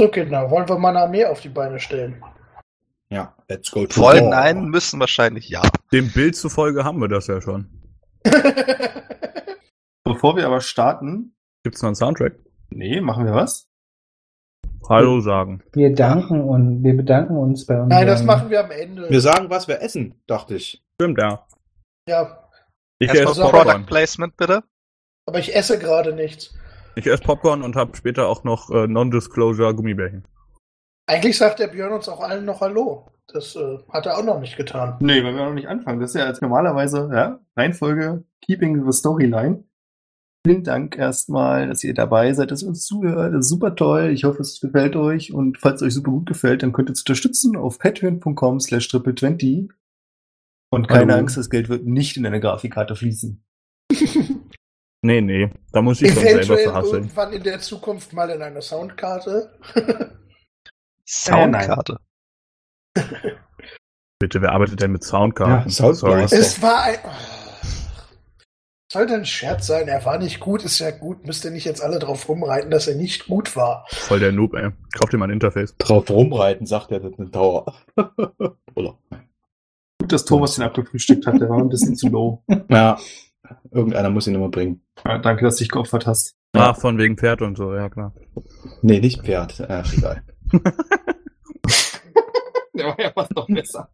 So, Kinder, wollen wir mal eine Armee auf die Beine stellen? Ja, let's go to Wollen, war. nein, müssen wahrscheinlich ja. Dem Bild zufolge haben wir das ja schon. Bevor wir aber starten, Gibt's noch einen Soundtrack? nee, machen wir was? Hallo sagen. Wir danken und wir bedanken uns bei unseren. Nein, das machen wir am Ende. Wir sagen, was wir essen, dachte ich. Stimmt, ja. ja, Ich esse. Product Placement, bitte. aber ich esse gerade nichts. Ich esse Popcorn und habe später auch noch äh, Non-Disclosure Gummibärchen. Eigentlich sagt der Björn uns auch allen noch Hallo. Das äh, hat er auch noch nicht getan. Nee, weil wir noch nicht anfangen. Das ist ja als normalerweise, ja, Reihenfolge, Keeping the Storyline. Vielen Dank erstmal, dass ihr dabei seid, dass ihr uns zuhört. Das ist super toll. Ich hoffe, es gefällt euch. Und falls es euch super gut gefällt, dann könnt ihr uns unterstützen auf patreon.com slash triple20. Und keine Hallo. Angst, das Geld wird nicht in eine Grafikkarte fließen. Nee, nee. Da muss ich schon selber Eventuell verhasseln. irgendwann in der Zukunft mal in eine Soundkarte. Soundkarte. Bitte, wer arbeitet denn mit Soundkarten? Ja, Soundblaster. Sorry. es war ein. Sollte ein Scherz sein, er war nicht gut, ist ja gut. Müsst ihr nicht jetzt alle drauf rumreiten, dass er nicht gut war. Voll der Noob, ey. Kauf dir mal ein Interface. Drauf rumreiten, sagt er, das ist eine Dauer. Oder? Gut, dass Thomas den abgefrühstückt hat. Der war ein bisschen zu low. Ja, irgendeiner muss ihn immer bringen. Ja, danke, dass du dich geopfert hast. Ach, von wegen Pferd und so, ja klar. Nee, nicht Pferd. Ach, egal. Der war ja fast noch besser.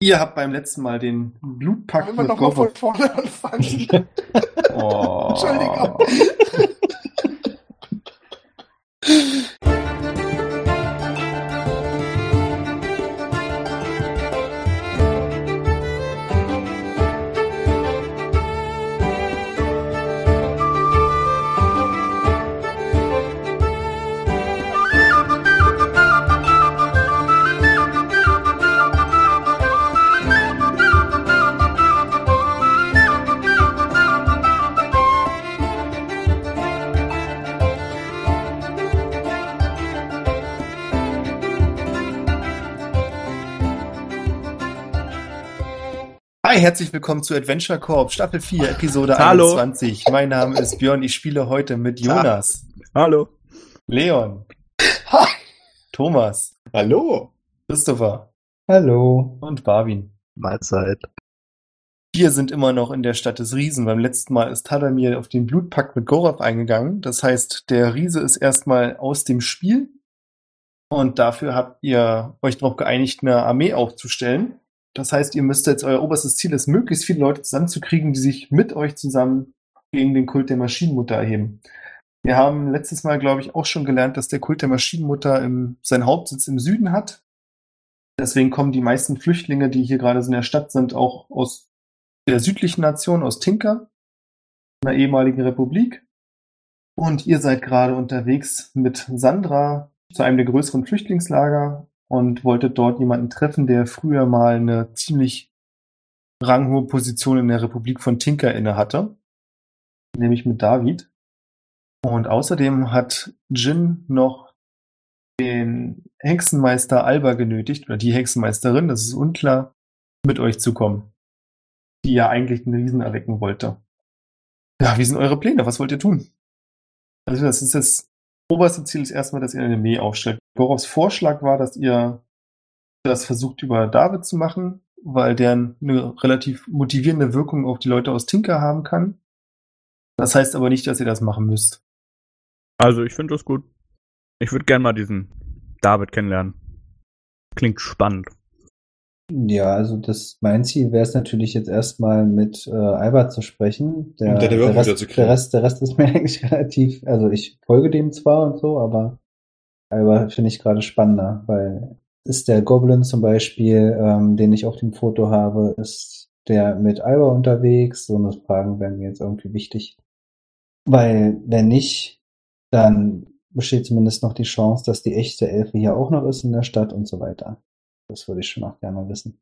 Ihr habt beim letzten Mal den Blutpakt Wollen wir nochmal von vorne anfangen? Oh. Entschuldigung. Hi, herzlich willkommen zu Adventure Corp, Staffel 4, Episode Hallo. 21. Mein Name ist Björn, ich spiele heute mit Jonas, Hallo. Leon, Hi. Thomas, Hallo. Christopher Hallo. und Barwin. Mahlzeit. Wir sind immer noch in der Stadt des Riesen. Beim letzten Mal ist Tadamir auf den Blutpakt mit Gorath eingegangen. Das heißt, der Riese ist erstmal aus dem Spiel. Und dafür habt ihr euch darauf geeinigt, eine Armee aufzustellen. Das heißt, ihr müsst jetzt, euer oberstes Ziel ist, möglichst viele Leute zusammenzukriegen, die sich mit euch zusammen gegen den Kult der Maschinenmutter erheben. Wir haben letztes Mal, glaube ich, auch schon gelernt, dass der Kult der Maschinenmutter im, seinen Hauptsitz im Süden hat. Deswegen kommen die meisten Flüchtlinge, die hier gerade in der Stadt sind, auch aus der südlichen Nation, aus Tinker, einer ehemaligen Republik. Und ihr seid gerade unterwegs mit Sandra zu einem der größeren Flüchtlingslager und wolltet dort jemanden treffen, der früher mal eine ziemlich ranghohe Position in der Republik von Tinker inne hatte, nämlich mit David. Und außerdem hat Jin noch den Hexenmeister Alba genötigt, oder die Hexenmeisterin, das ist unklar, mit euch zu kommen, die ja eigentlich den Riesen erwecken wollte. Ja, wie sind eure Pläne? Was wollt ihr tun? Also das ist das oberste Ziel ist erstmal, dass ihr eine Armee aufstellt. Woraufs Vorschlag war, dass ihr das versucht über David zu machen, weil der eine relativ motivierende Wirkung auf die Leute aus Tinker haben kann. Das heißt aber nicht, dass ihr das machen müsst. Also, ich finde das gut. Ich würde gern mal diesen David kennenlernen. Klingt spannend. Ja, also das mein Ziel wäre es natürlich jetzt erstmal mit äh, Albert zu sprechen. Der, Um deine der, Wirkung Rest, wiederzukriegen. der, Rest, der Rest ist mir eigentlich relativ, also ich folge dem zwar und so, aber Albert finde ich gerade spannender, weil ist der Goblin zum Beispiel, ähm, den ich auf dem Foto habe, ist der mit Alba unterwegs? So eine Fragen wären mir jetzt irgendwie wichtig. Weil, wenn nicht, dann besteht zumindest noch die Chance, dass die echte Elfe hier auch noch ist in der Stadt und so weiter. Das würde ich schon auch gerne wissen.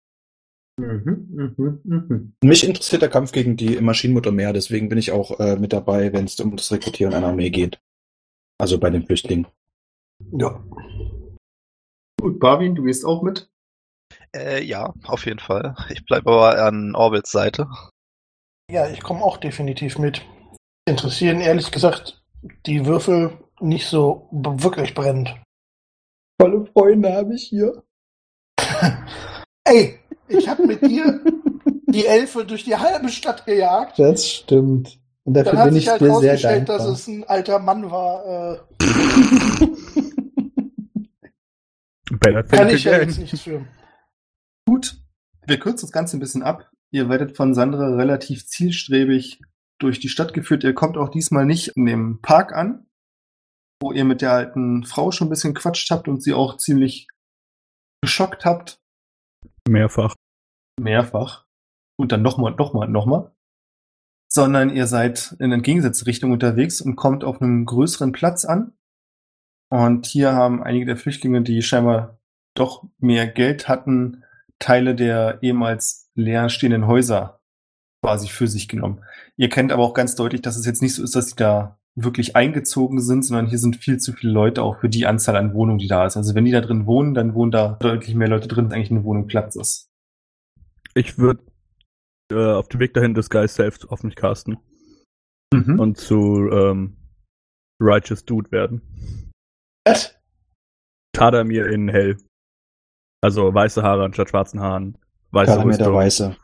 Mhm, mhm, mhm. Mich interessiert der Kampf gegen die Maschinenmutter mehr, deswegen bin ich auch äh, mit dabei, wenn es um das Rekrutieren einer Armee geht. Also bei den Flüchtlingen. Ja. Gut, Barwin, du gehst auch mit. Äh, ja, auf jeden Fall. Ich bleibe aber an Orbits Seite. Ja, ich komme auch definitiv mit. Interessieren ehrlich gesagt die Würfel nicht so wirklich brennend. Tolle Freunde habe ich hier. Ey, ich habe mit dir die Elfe durch die halbe Stadt gejagt. Das stimmt. Und dafür Dann hat bin sich ich halt dir sehr rausgestellt, dankbar. dass es ein alter Mann war. Äh, kann ich ja jetzt nichts für. Gut, wir kürzen das Ganze ein bisschen ab. Ihr werdet von Sandra relativ zielstrebig durch die Stadt geführt. Ihr kommt auch diesmal nicht in dem Park an, wo ihr mit der alten Frau schon ein bisschen quatscht habt und sie auch ziemlich geschockt habt. Mehrfach. Mehrfach. Und dann nochmal, nochmal, nochmal. Sondern ihr seid in entgegengesetzte Richtung unterwegs und kommt auf einem größeren Platz an. Und hier haben einige der Flüchtlinge, die scheinbar doch mehr Geld hatten, Teile der ehemals leer stehenden Häuser quasi für sich genommen. Ihr kennt aber auch ganz deutlich, dass es jetzt nicht so ist, dass sie da wirklich eingezogen sind, sondern hier sind viel zu viele Leute auch für die Anzahl an Wohnungen, die da ist. Also wenn die da drin wohnen, dann wohnen da deutlich mehr Leute drin, als eigentlich eine Wohnung Platz ist. Ich würde äh, auf dem Weg dahin das Guy selbst auf mich casten Mhm. und zu ähm, Righteous Dude werden. Was? Tadamir in hell. Also weiße Haare anstatt schwarzen Haaren. Weiße Kalamir der Weiße,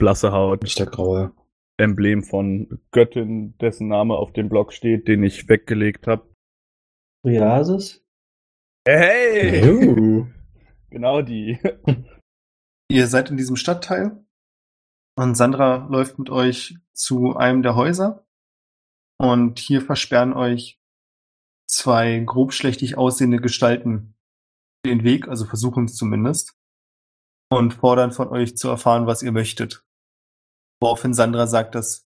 blasse Haut. nicht der Graue. Emblem von Göttin, dessen Name auf dem Block steht, den ich weggelegt habe. Riasis? Hey! Uh. Genau die. Ihr seid in diesem Stadtteil und Sandra läuft mit euch zu einem der Häuser und hier versperren euch zwei grobschlächtig aussehende Gestalten den Weg, also versuchen es zumindest, und fordern von euch zu erfahren, was ihr möchtet. Woraufhin Sandra sagt, dass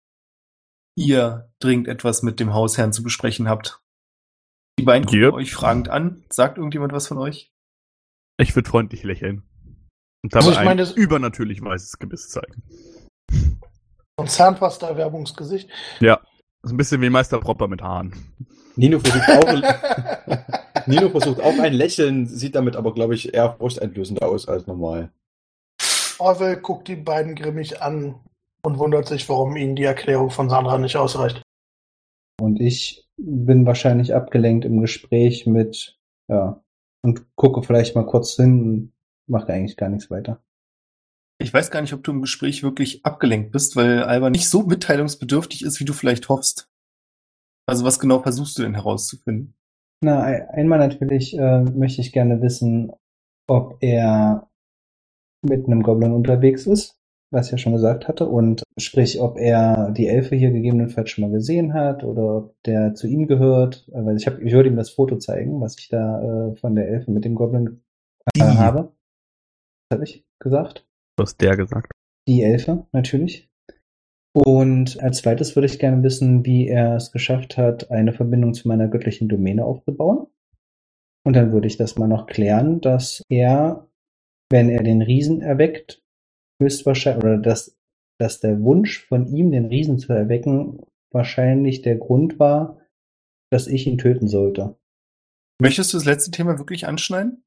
ihr dringend etwas mit dem Hausherrn zu besprechen habt. Die beiden gucken Yep. euch fragend an. Sagt irgendjemand was von euch? Ich würde freundlich lächeln. Und dabei Also ich meine, ein das- übernatürlich weißes Gebiss zeigen. Ein Zahnpasta-Werbungsgesicht. Ja. So ein bisschen wie Meister Propper mit Haaren. Nino versucht auch, Nino versucht auch ein Lächeln, sieht damit aber, glaube ich, eher furchteinflößender aus als normal. Orwell guckt die beiden grimmig an und wundert sich, warum ihnen die Erklärung von Sandra nicht ausreicht. Und ich bin wahrscheinlich abgelenkt im Gespräch mit, ja, und gucke vielleicht mal kurz hin und mache eigentlich gar nichts weiter. Ich weiß gar nicht, ob du im Gespräch wirklich abgelenkt bist, weil Alba nicht so mitteilungsbedürftig ist, wie du vielleicht hoffst. Also was genau versuchst du denn herauszufinden? Na, ein- einmal natürlich äh, möchte ich gerne wissen, ob er mit einem Goblin unterwegs ist, was ich ja schon gesagt hatte, und sprich, ob er die Elfe hier gegebenenfalls schon mal gesehen hat oder ob der zu ihm gehört, weil ich habe, ich würde ihm das Foto zeigen, was ich da äh, von der Elfe mit dem Goblin äh, habe. Was habe ich gesagt? Du hast der gesagt. Die Elfe, natürlich. Und als zweites würde ich gerne wissen, wie er es geschafft hat, eine Verbindung zu meiner göttlichen Domäne aufzubauen. Und dann würde ich das mal noch klären, dass er, wenn er den Riesen erweckt, höchstwahrscheinlich, oder dass, dass der Wunsch von ihm, den Riesen zu erwecken, wahrscheinlich der Grund war, dass ich ihn töten sollte. Möchtest du das letzte Thema wirklich anschneiden?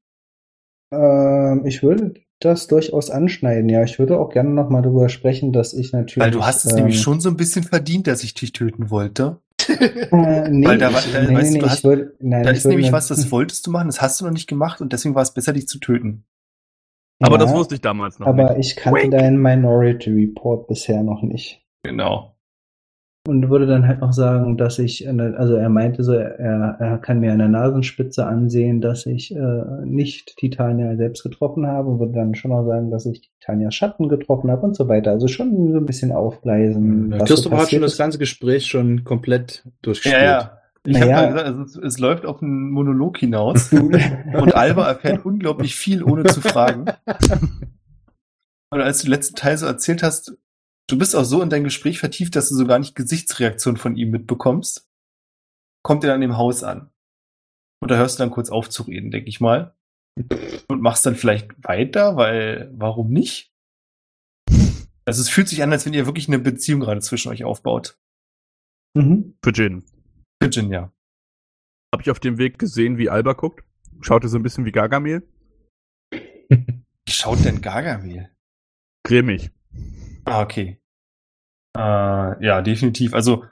Ähm, ich würde das durchaus anschneiden, ja. Ich würde auch gerne noch mal darüber sprechen, dass ich natürlich. Weil du hast es ähm, nämlich schon so ein bisschen verdient, dass ich dich töten wollte. Äh, nee, Weil da war- da- nee, weißt nee, du hast- würde, nein, Da ist nämlich was, das wolltest du machen, das hast du noch nicht gemacht und deswegen war es besser, dich zu töten. Aber Ja, das wusste ich damals noch Aber nicht. ich kannte Wink. deinen Minority Report bisher noch nicht. Genau. Und würde dann halt noch sagen, dass ich, äh, also er meinte so, er, er kann mir an der Nasenspitze ansehen, dass ich äh, nicht Titania selbst getroffen habe, würde dann schon noch sagen, dass ich Titanias Schatten getroffen habe und so weiter. Also schon so ein bisschen aufgleisen. was so Christopher hat schon das ganze Gespräch schon komplett durchgespielt. Ja, ja. Ich Naja. habe ja gesagt, es, es läuft auf einen Monolog hinaus und Alba erfährt unglaublich viel, ohne zu fragen. Und als du den letzten Teil so erzählt hast, du bist auch so in dein Gespräch vertieft, dass du so gar nicht Gesichtsreaktion von ihm mitbekommst, kommt er dann im Haus an. Und da hörst du dann kurz auf zu reden, denke ich mal. Und machst dann vielleicht weiter, weil warum nicht? Also es fühlt sich an, als wenn ihr wirklich eine Beziehung gerade zwischen euch aufbaut. Mhm. Für Jin. Virginia. Habe ich auf dem Weg gesehen, wie Alba guckt? Schaute so ein bisschen wie Gargamel? Wie schaut denn Gargamel? Grimmig. Ah, okay. Äh, ja, definitiv. Also,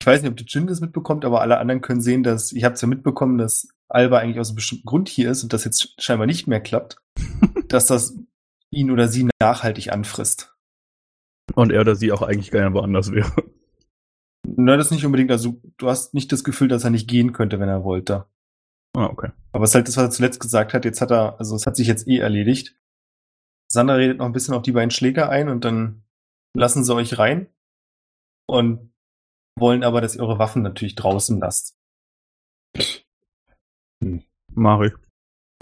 ich weiß nicht, ob der Jin das mitbekommt, aber alle anderen können sehen, dass, ich habe es ja mitbekommen, dass Alba eigentlich aus einem bestimmten Grund hier ist und das jetzt scheinbar nicht mehr klappt, dass das ihn oder sie nachhaltig anfrisst. Und er oder sie auch eigentlich gerne woanders wäre. Na, das nicht unbedingt, also du hast nicht das Gefühl, dass er nicht gehen könnte, wenn er wollte. Ah, okay. Aber es ist halt das, was er zuletzt gesagt hat. Jetzt hat er, also es hat sich jetzt eh erledigt. Sandra redet noch ein bisschen auf die beiden Schläger ein und dann lassen sie euch rein und wollen aber, dass ihr eure Waffen natürlich draußen lasst. Mach ich.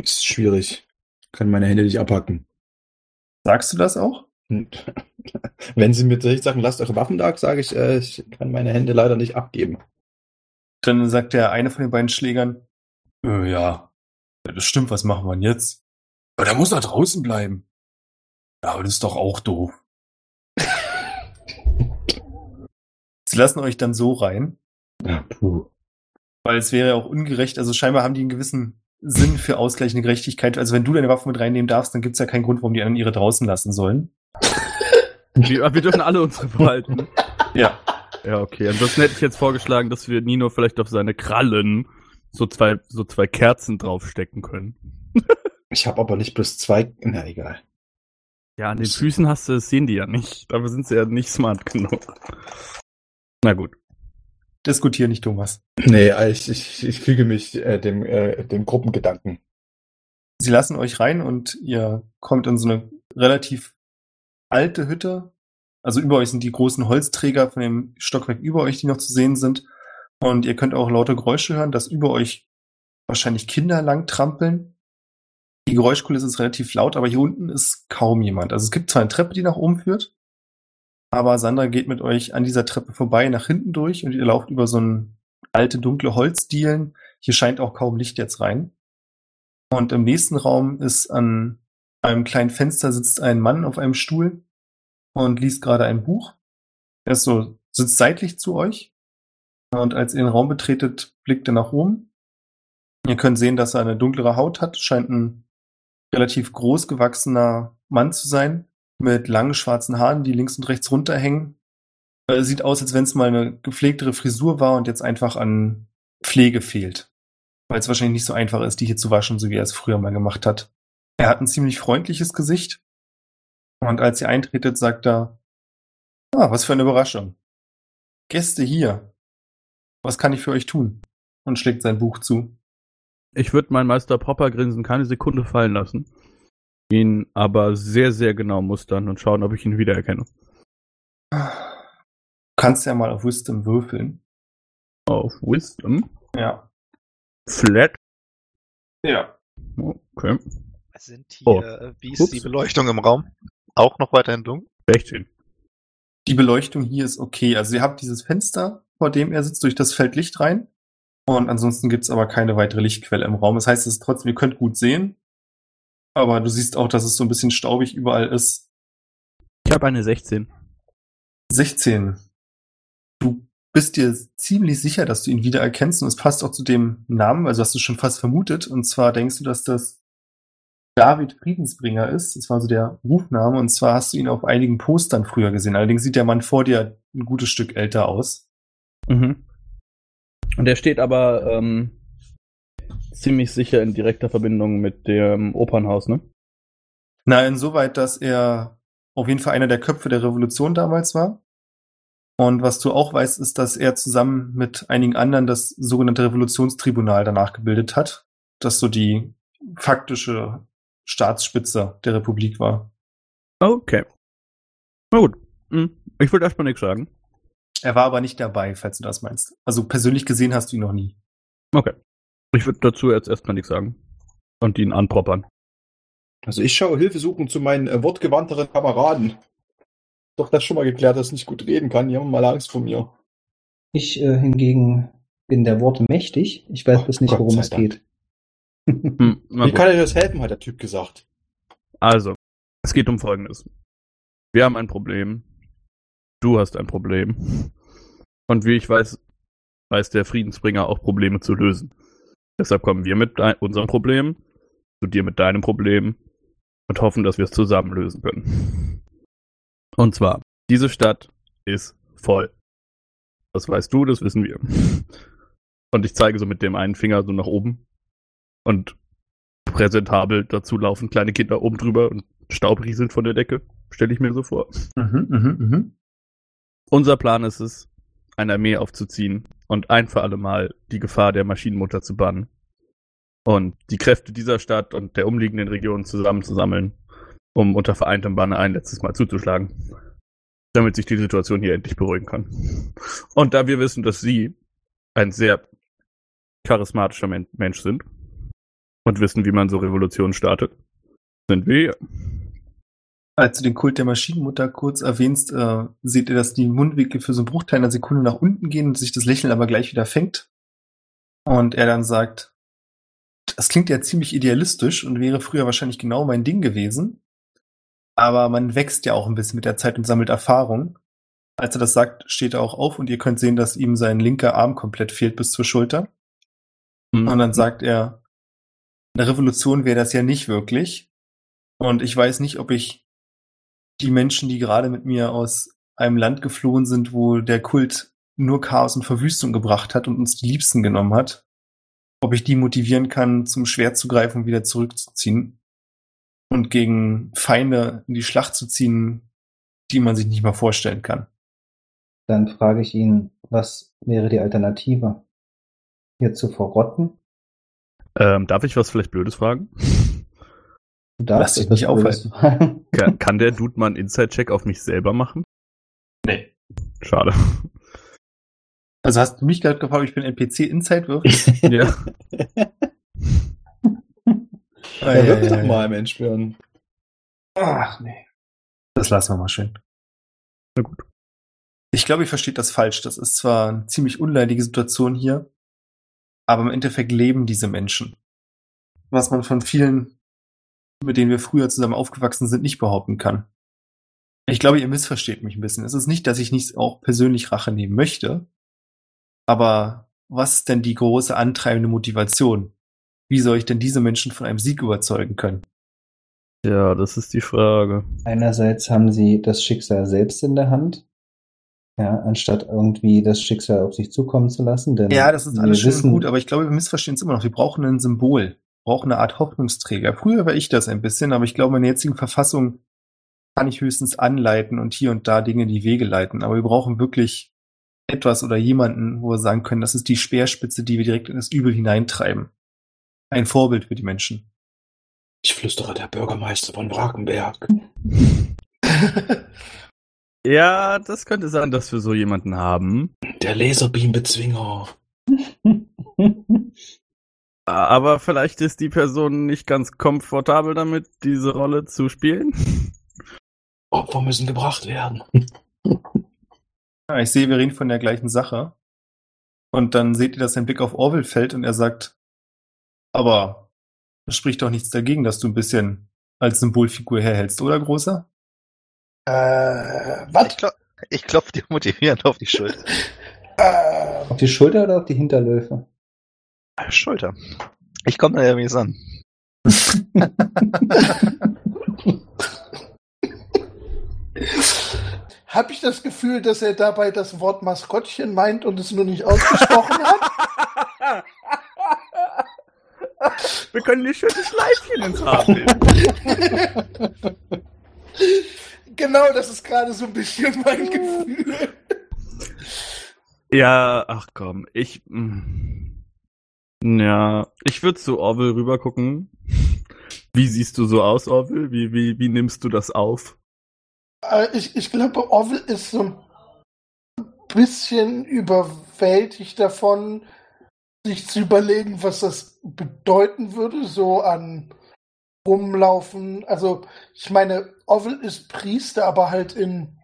Ist schwierig. Kann meine Hände nicht abhacken. Sagst du das auch? Wenn sie mir tatsächlich sagen, lasst eure Waffen da, sage ich, äh, ich kann meine Hände leider nicht abgeben. Dann sagt der eine von den beiden Schlägern, äh, ja, das stimmt, was machen wir denn jetzt? Ja, der muss da draußen bleiben. Ja, aber das ist doch auch doof. Sie lassen euch dann so rein, Ja, puh. weil es wäre ja auch ungerecht. Also scheinbar haben die einen gewissen Sinn für ausgleichende Gerechtigkeit. Also wenn du deine Waffen mit reinnehmen darfst, dann gibt's ja keinen Grund, warum die anderen ihre draußen lassen sollen. Wir, wir dürfen alle unsere behalten. Ja. Ja, okay. Ansonsten hätte ich jetzt vorgeschlagen, dass wir Nino vielleicht auf seine Krallen so zwei, so zwei Kerzen draufstecken können. Ich habe aber nicht plus zwei. Na egal. Ja, an den Füßen hast du, das sehen die ja nicht. Dafür sind sie ja nicht smart genug. Na gut. Diskutier nicht, Thomas. Nee, ich, ich, ich füge mich äh, dem, äh, dem Gruppengedanken. Sie lassen euch rein und ihr kommt in so eine relativ alte Hütte. Also über euch sind die großen Holzträger von dem Stockwerk über euch, die noch zu sehen sind. Und ihr könnt auch laute Geräusche hören, dass über euch wahrscheinlich Kinder lang trampeln. Die Geräuschkulisse ist relativ laut, aber hier unten ist kaum jemand. Also es gibt zwar eine Treppe, die nach oben führt, aber Sandra geht mit euch an dieser Treppe vorbei nach hinten durch und ihr lauft über so ein alte dunkle Holzdielen. Hier scheint auch kaum Licht jetzt rein. Und im nächsten Raum ist an einem kleinen Fenster sitzt ein Mann auf einem Stuhl und liest gerade ein Buch. Er ist so, sitzt seitlich zu euch. Und als ihr den Raum betretet, blickt er nach oben. Ihr könnt sehen, dass er eine dunklere Haut hat, scheint ein relativ groß gewachsener Mann zu sein, mit langen schwarzen Haaren, die links und rechts runterhängen. Äh, Sieht aus, als wenn es mal eine gepflegtere Frisur war und jetzt einfach an Pflege fehlt. Weil es wahrscheinlich nicht so einfach ist, die hier zu waschen, so wie er es früher mal gemacht hat. Er hat ein ziemlich freundliches Gesicht. Und als ihr eintretet, sagt er, ah, was für eine Überraschung. Gäste hier. Was kann ich für euch tun? Und schlägt sein Buch zu. Ich würde meinen Meister Popper grinsen keine Sekunde fallen lassen. Ihn aber sehr, sehr genau mustern und schauen, ob ich ihn wiedererkenne. Du kannst ja mal auf Wisdom würfeln. Auf Wisdom. Ja. Flat. Ja. Okay. Sind hier, Oh. äh, wie ist Ups. die Beleuchtung im Raum? Auch noch weiterhin dunkel? 16. Die Beleuchtung hier ist okay. Also ihr habt dieses Fenster, vor dem er sitzt, durch das fällt Licht rein. Und ansonsten gibt's aber keine weitere Lichtquelle im Raum. Das heißt, es ist trotzdem, ihr könnt gut sehen. Aber du siehst auch, dass es so ein bisschen staubig überall ist. Ich habe eine 16. 16. Du bist dir ziemlich sicher, dass du ihn wiedererkennst und es passt auch zu dem Namen, also hast du schon fast vermutet. Und zwar denkst du, dass das David Friedensbringer ist. Das war so der Rufname. Und zwar hast du ihn auf einigen Postern früher gesehen. Allerdings sieht der Mann vor dir ein gutes Stück älter aus. Mhm. Und er steht aber ähm, ziemlich sicher in direkter Verbindung mit dem Opernhaus, ne? Na, insoweit, dass er auf jeden Fall einer der Köpfe der Revolution damals war. Und was du auch weißt, ist, dass er zusammen mit einigen anderen das sogenannte Revolutionstribunal danach gebildet hat, das so die faktische Staatsspitze der Republik war. Okay. Na gut. Hm. Ich würde erstmal nichts sagen. Er war aber nicht dabei, falls du das meinst. Also persönlich gesehen hast du ihn noch nie. Okay. Ich würde dazu jetzt erstmal nichts sagen. Und ihn anproppern. Also ich schaue Hilfe suchen zu meinen äh, wortgewandteren Kameraden. Doch das schon mal geklärt, dass ich nicht gut reden kann. Die haben mal Angst vor mir. Ich äh, hingegen bin der Worte mächtig. Ich weiß Oh, bloß nicht, Gott worum es Dank. geht. Hm, Wie kann euch das helfen, hat der Typ gesagt. Also, es geht um Folgendes. Wir haben ein Problem. Du hast ein Problem. Und wie ich weiß, weiß der Friedensbringer auch Probleme zu lösen. Deshalb kommen wir mit unserem Problem, zu dir mit deinem Problem und hoffen, dass wir es zusammen lösen können. Und zwar, diese Stadt ist voll. Das weißt du, das wissen wir. Und ich zeige so mit dem einen Finger so nach oben. Und präsentabel dazu laufen kleine Kinder oben drüber und Staub rieselt von der Decke. Stelle ich mir so vor. Mhm, mhm, mhm. Unser Plan ist es, eine Armee aufzuziehen und ein für alle Mal die Gefahr der Maschinenmutter zu bannen. Und die Kräfte dieser Stadt und der umliegenden Regionen zusammenzusammeln, um unter vereintem Banner ein letztes Mal zuzuschlagen. Damit sich die Situation hier endlich beruhigen kann. Und da wir wissen, dass Sie ein sehr charismatischer Men Mensch sind und wissen, wie man so Revolutionen startet, sind wir. Als du den Kult der Maschinenmutter kurz erwähnst, äh, seht ihr, dass die Mundwinkel für so einen Bruchteil einer Sekunde nach unten gehen und sich das Lächeln aber gleich wieder fängt. Und er dann sagt, das klingt ja ziemlich idealistisch und wäre früher wahrscheinlich genau mein Ding gewesen. Aber man wächst ja auch ein bisschen mit der Zeit und sammelt Erfahrung. Als er das sagt, steht er auch auf und ihr könnt sehen, dass ihm sein linker Arm komplett fehlt bis zur Schulter. Und dann sagt er, eine Revolution wäre das ja nicht wirklich. Und ich weiß nicht, ob ich die Menschen, die gerade mit mir aus einem Land geflohen sind, wo der Kult nur Chaos und Verwüstung gebracht hat und uns die Liebsten genommen hat, ob ich die motivieren kann, zum Schwert zu greifen und wieder zurückzuziehen und gegen Feinde in die Schlacht zu ziehen, die man sich nicht mal vorstellen kann. Dann frage ich ihn, was wäre die Alternative? Hier zu verrotten? Ähm, darf ich was vielleicht Blödes fragen? Du darfst Lass dich nicht aufhalten. Kann, kann der Dude mal einen Inside-Check auf mich selber machen? Nee. Schade. Also hast du mich gerade gefragt, ob ich bin NPC Inside wirf? ja. Ja, wirf doch mal, Mensch, Björn. Ach nee. Das lassen wir mal schön. Na gut. Ich glaube, ihr versteht das falsch. Das ist zwar eine ziemlich unleidige Situation hier, aber im Endeffekt leben diese Menschen. Was man von vielen, mit denen wir früher zusammen aufgewachsen sind, nicht behaupten kann. Ich glaube, ihr missversteht mich ein bisschen. Es ist nicht, dass ich nicht auch persönlich Rache nehmen möchte, aber was ist denn die große antreibende Motivation? Wie soll ich denn diese Menschen von einem Sieg überzeugen können? Ja, das ist die Frage. Einerseits haben sie das Schicksal selbst in der Hand, ja, anstatt irgendwie das Schicksal auf sich zukommen zu lassen. Denn Ja, das ist wir alles schön wissen, und gut, aber ich glaube, wir missverstehen es immer noch. Wir brauchen ein Symbol. Brauchen eine Art Hoffnungsträger. Früher war ich das ein bisschen, aber ich glaube, in der jetzigen Verfassung kann ich höchstens anleiten und hier und da Dinge in die Wege leiten. Aber wir brauchen wirklich etwas oder jemanden, wo wir sagen können, das ist die Speerspitze, die wir direkt in das Übel hineintreiben. Ein Vorbild für die Menschen. Ich flüstere der Bürgermeister von Wrakenberg. Ja, das könnte sein, dass wir so jemanden haben. Der Laserbeam-Bezwinger. Aber vielleicht ist die Person nicht ganz komfortabel damit, diese Rolle zu spielen. Opfer müssen gebracht werden. Ja, ich sehe, wir reden von der gleichen Sache. Und dann seht ihr, dass sein Blick auf Orwell fällt und er sagt, aber es spricht doch nichts dagegen, dass du ein bisschen als Symbolfigur herhältst, oder Großer? Äh, was? Ich, klop ich klopfe dir motivierend auf die Schulter. Äh, auf die Schulter oder auf die Hinterlöfe? Schulter. Ich komme da ja mies an. Habe ich das Gefühl, dass er dabei das Wort Maskottchen meint und es nur nicht ausgesprochen hat? Wir können die schöne Schleifchen ins Haar bilden. genau, das ist gerade so ein bisschen mein Gefühl. Ja, ach komm, ich. mm. Ja, ich würde zu Orwell rüber gucken. Wie siehst du so aus, Orwell? Wie, wie, wie nimmst du das auf? Äh, ich, ich glaube, Orwell ist so ein bisschen überwältigt davon, sich zu überlegen, was das bedeuten würde, so an rumlaufen. Also, ich meine, Orwell ist Priester, aber halt in,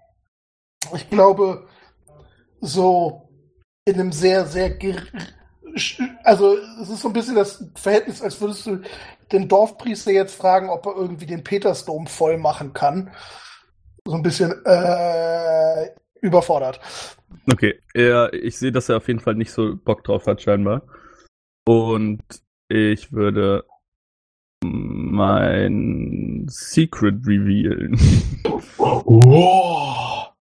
ich glaube, so in einem sehr, sehr, also es ist so ein bisschen das Verhältnis, als würdest du den Dorfpriester jetzt fragen, ob er irgendwie den Petersdom voll machen kann. So ein bisschen äh, überfordert. Okay, ja, ich sehe, dass er auf jeden Fall nicht so Bock drauf hat, scheinbar. Und ich würde mein Secret revealen. Wow.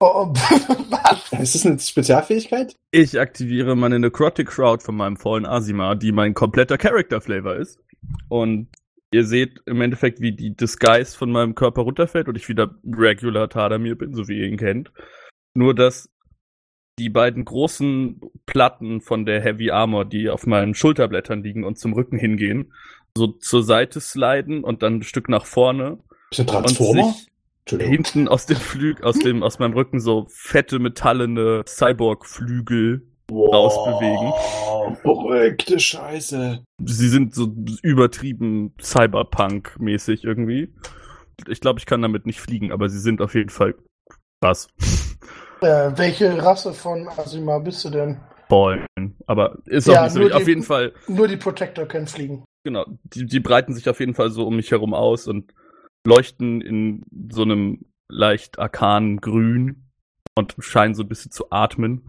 Oh, was? Ist das eine Spezialfähigkeit? Ich aktiviere meine Necrotic Crowd von meinem Fallen Asima, die mein kompletter Character Flavor ist. Und ihr seht im Endeffekt, wie die Disguise von meinem Körper runterfällt und ich wieder regular Tadamir bin, so wie ihr ihn kennt. Nur, dass die beiden großen Platten von der Heavy Armor, die auf meinen Schulterblättern liegen und zum Rücken hingehen, so zur Seite sliden und dann ein Stück nach vorne Ist ein und Transformer? hinten aus dem Flügel, aus dem, aus meinem Rücken so fette metallene Cyborg-Flügel rausbewegen. Verrückte Scheiße. Sie sind so übertrieben Cyberpunk-mäßig irgendwie. Ich glaube, ich kann damit nicht fliegen, aber sie sind auf jeden Fall krass. Äh, welche Rasse von Asima bist du denn? Ballen. Aber ist auch Ja. Auf die- jeden Fall, Nur die Protector können fliegen. Genau, die, die breiten sich auf jeden Fall so um mich herum aus und leuchten in so einem leicht arkanen Grün und scheinen so ein bisschen zu atmen.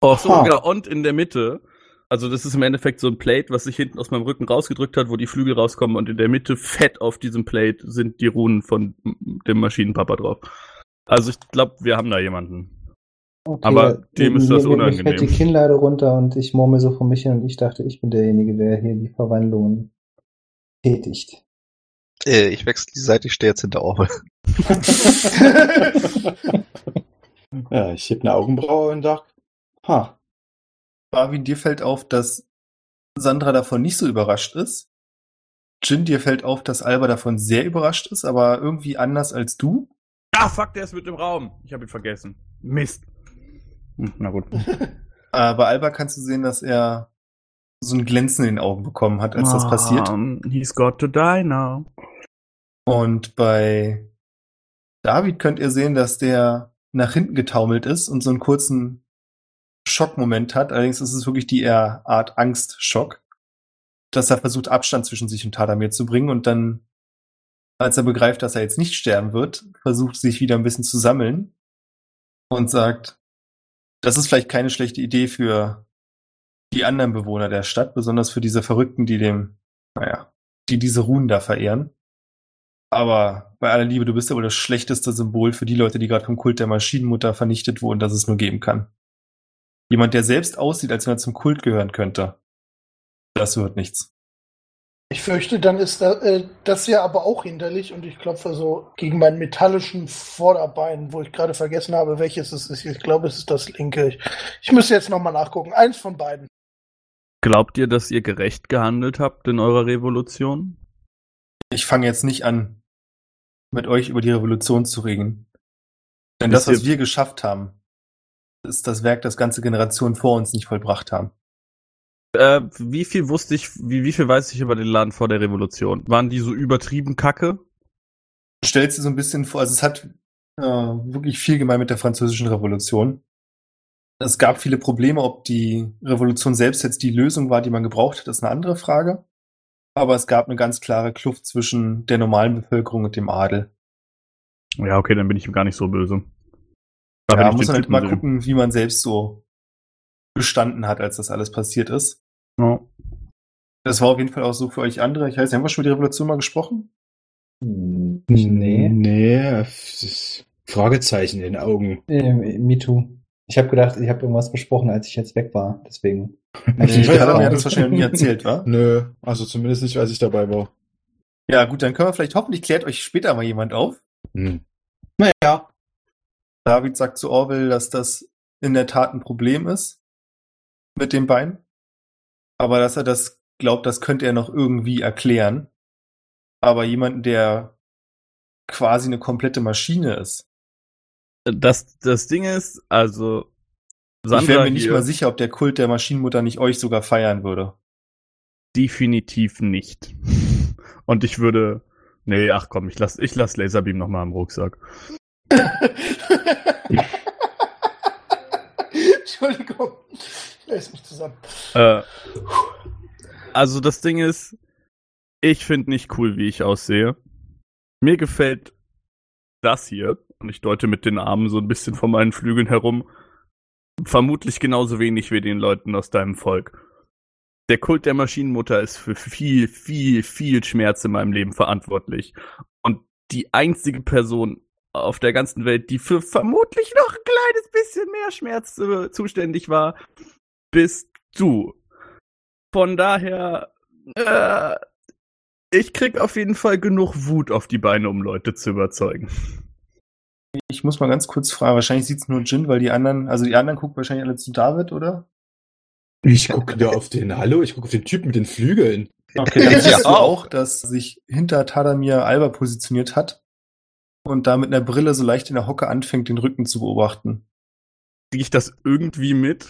Oh, so, genau, und in der Mitte, also das ist im Endeffekt so ein Plate, was sich hinten aus meinem Rücken rausgedrückt hat, wo die Flügel rauskommen und in der Mitte fett auf diesem Plate sind die Runen von dem Maschinenpapa drauf. Also ich glaube, wir haben da jemanden. Okay, Aber dem ist das mir, Mir fällt unangenehm. die Kinnlade runter und ich murmel so vor mich hin und ich dachte, ich bin derjenige, der hier die Verwandlungen tätigt. Äh, ich wechsle die Seite, ich stehe jetzt hinter Orwell. ja, ich heb eine Augenbraue und sag, ha, Marvin, dir fällt auf, dass Sandra davon nicht so überrascht ist. Jin, dir fällt auf, dass Alba davon sehr überrascht ist, aber irgendwie anders als du. Ah, fuck, der ist mit im Raum. Ich habe ihn vergessen. Mist. Hm, na gut. Äh, bei Alba kannst du sehen, dass er so ein Glänzen in den Augen bekommen hat, als das passiert. He's got to die now. Und bei David könnt ihr sehen, dass der nach hinten getaumelt ist und so einen kurzen Schockmoment hat. Allerdings ist es wirklich die eher Art Angstschock, dass er versucht, Abstand zwischen sich und Tadamir zu bringen und dann, als er begreift, dass er jetzt nicht sterben wird, versucht sich wieder ein bisschen zu sammeln und sagt, das ist vielleicht keine schlechte Idee für die anderen Bewohner der Stadt, besonders für diese Verrückten, die dem, naja, die diese Runen da verehren. Aber bei aller Liebe, du bist ja wohl das schlechteste Symbol für die Leute, die gerade vom Kult der Maschinenmutter vernichtet wurden, das es nur geben kann. Jemand, der selbst aussieht, als wenn er zum Kult gehören könnte. Das wird nichts. Ich fürchte, dann ist da, äh, das ja aber auch hinderlich und ich klopfe so gegen meinen metallischen Vorderbein, wo ich gerade vergessen habe, welches es ist. Ich glaube, es ist das linke. Ich, ich müsste jetzt nochmal nachgucken. Eins von beiden. Glaubt ihr, dass ihr gerecht gehandelt habt in eurer Revolution? Ich fange jetzt nicht an, mit euch über die Revolution zu reden. Denn das, was wir geschafft haben, ist das Werk, das ganze Generationen vor uns nicht vollbracht haben. Äh, wie viel wusste ich, wie, wie viel weiß ich über den Laden vor der Revolution? Waren die so übertrieben kacke? stellst dir so ein bisschen vor, also es hat äh, wirklich viel gemein mit der französischen Revolution. Es gab viele Probleme, ob die Revolution selbst jetzt die Lösung war, die man gebraucht hat, ist eine andere Frage. Aber es gab eine ganz klare Kluft zwischen der normalen Bevölkerung und dem Adel. Ja, okay, dann bin ich ihm gar nicht so böse. Da Ja, muss man halt mal sehen. gucken, wie man selbst so gestanden hat, als das alles passiert ist. Ja. Das war auf jeden Fall auch so für euch andere. Ich weiß, haben wir schon über die Revolution mal gesprochen? Hm, Nee. Nee, Fragezeichen in den Augen. Äh, me too. Ich habe gedacht, ich habe irgendwas besprochen, als ich jetzt weg war. Deswegen. Nee, der hat mir das wahrscheinlich nie erzählt, wa? Nö, also zumindest nicht, als ich dabei war. Ja, gut, dann können wir vielleicht hoffentlich klärt euch später mal jemand auf. Hm. Naja. David sagt zu Orwell, dass das in der Tat ein Problem ist mit dem Bein. Aber dass er das glaubt, das könnte er noch irgendwie erklären. Aber jemanden, der quasi eine komplette Maschine ist. Das, das Ding ist, also, Sandra ich wäre mir nicht hier mal sicher, ob der Kult der Maschinenmutter nicht euch sogar feiern würde. definitiv nicht. Und ich würde, nee, ach komm, ich lass, ich lass Laserbeam noch mal im Rucksack. Entschuldigung. Lese mich zusammen. Äh, also das Ding ist, ich finde nicht cool, wie ich aussehe. Mir gefällt das hier, und ich deute mit den Armen so ein bisschen vor meinen Flügeln herum, vermutlich genauso wenig wie den Leuten aus deinem Volk. Der Kult der Maschinenmutter ist für viel, viel, viel Schmerz in meinem Leben verantwortlich. Und die einzige Person auf der ganzen Welt, die für vermutlich noch ein kleines bisschen mehr Schmerz äh, zuständig war, bist du. Von daher, äh, ich krieg auf jeden Fall genug Wut auf die Beine, um Leute zu überzeugen. Ich muss mal ganz kurz fragen, wahrscheinlich sieht's nur Jin, weil die anderen, also die anderen gucken wahrscheinlich alle zu David, oder? Ich gucke da auf den, hallo, ich gucke auf den Typ mit den Flügeln. Okay, dann Ja, siehst du auch. auch, dass sich hinter Tadamir Alba positioniert hat und da mit einer Brille so leicht in der Hocke anfängt, den Rücken zu beobachten. Krieg ich das irgendwie mit?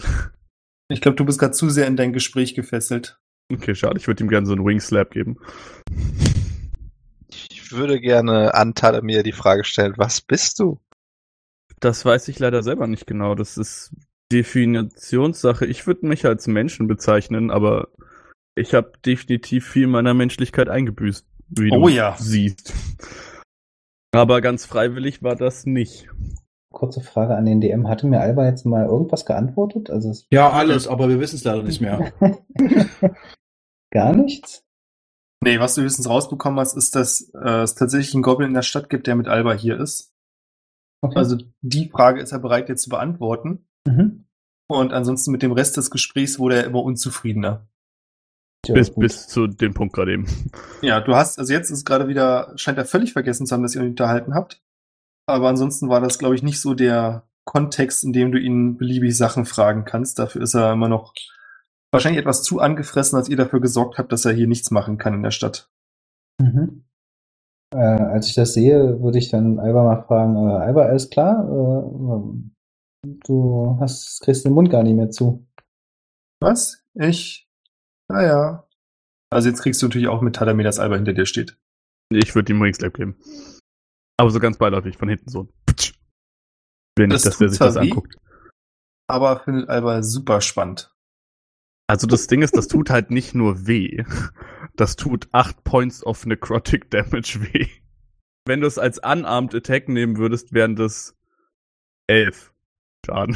Ich glaube, du bist gerade zu sehr in dein Gespräch gefesselt. Okay, schade, ich würde ihm gerne so einen Wingslap geben. Ich würde gerne an Tadamir die Frage stellen, was bist du? Das weiß ich leider selber nicht genau. Das ist Definitionssache. Ich würde mich als Menschen bezeichnen, aber ich habe definitiv viel meiner Menschlichkeit eingebüßt, wie Oh du ja. siehst. Aber ganz freiwillig war das nicht. Kurze Frage an den DM. Hatte mir Alba jetzt mal irgendwas geantwortet? Also es Ja, alles, aber wir wissen es leider nicht mehr. gar nichts? Nee, was du höchstens rausbekommen hast, ist, dass äh, es tatsächlich einen Goblin in der Stadt gibt, der mit Alba hier ist. Okay. Also die Frage ist er bereit jetzt zu beantworten. mhm. Und ansonsten mit dem Rest des Gesprächs wurde er immer unzufriedener. Tja, bis, gut. bis zu dem Punkt gerade eben. Ja, du hast, also jetzt ist gerade wieder, scheint er völlig vergessen zu haben, dass ihr euch unterhalten habt. Aber ansonsten war das, glaube ich, nicht so der Kontext, in dem du ihn beliebig Sachen fragen kannst. Dafür ist er immer noch wahrscheinlich etwas zu angefressen, als ihr dafür gesorgt habt, dass er hier nichts machen kann in der Stadt. Mhm. Äh, als ich das sehe, würde ich dann Alba mal fragen, äh, Alba, alles klar? Äh, du hast, kriegst den Mund gar nicht mehr zu. Was? Ich? Naja. Also jetzt kriegst du natürlich auch mit Tadamir, dass Alba hinter dir steht. Ich würde ihm Wingslap geben. Aber so ganz beiläufig, von hinten so. Ptsch. Will nicht, Das dass der sich das weh. anguckt. Aber findet Alba super spannend. Also das Ding ist, das tut halt nicht nur weh. Das tut 8 Points of Necrotic Damage weh. Wenn du es als Unarmed Attack nehmen würdest, wären das 11 Schaden.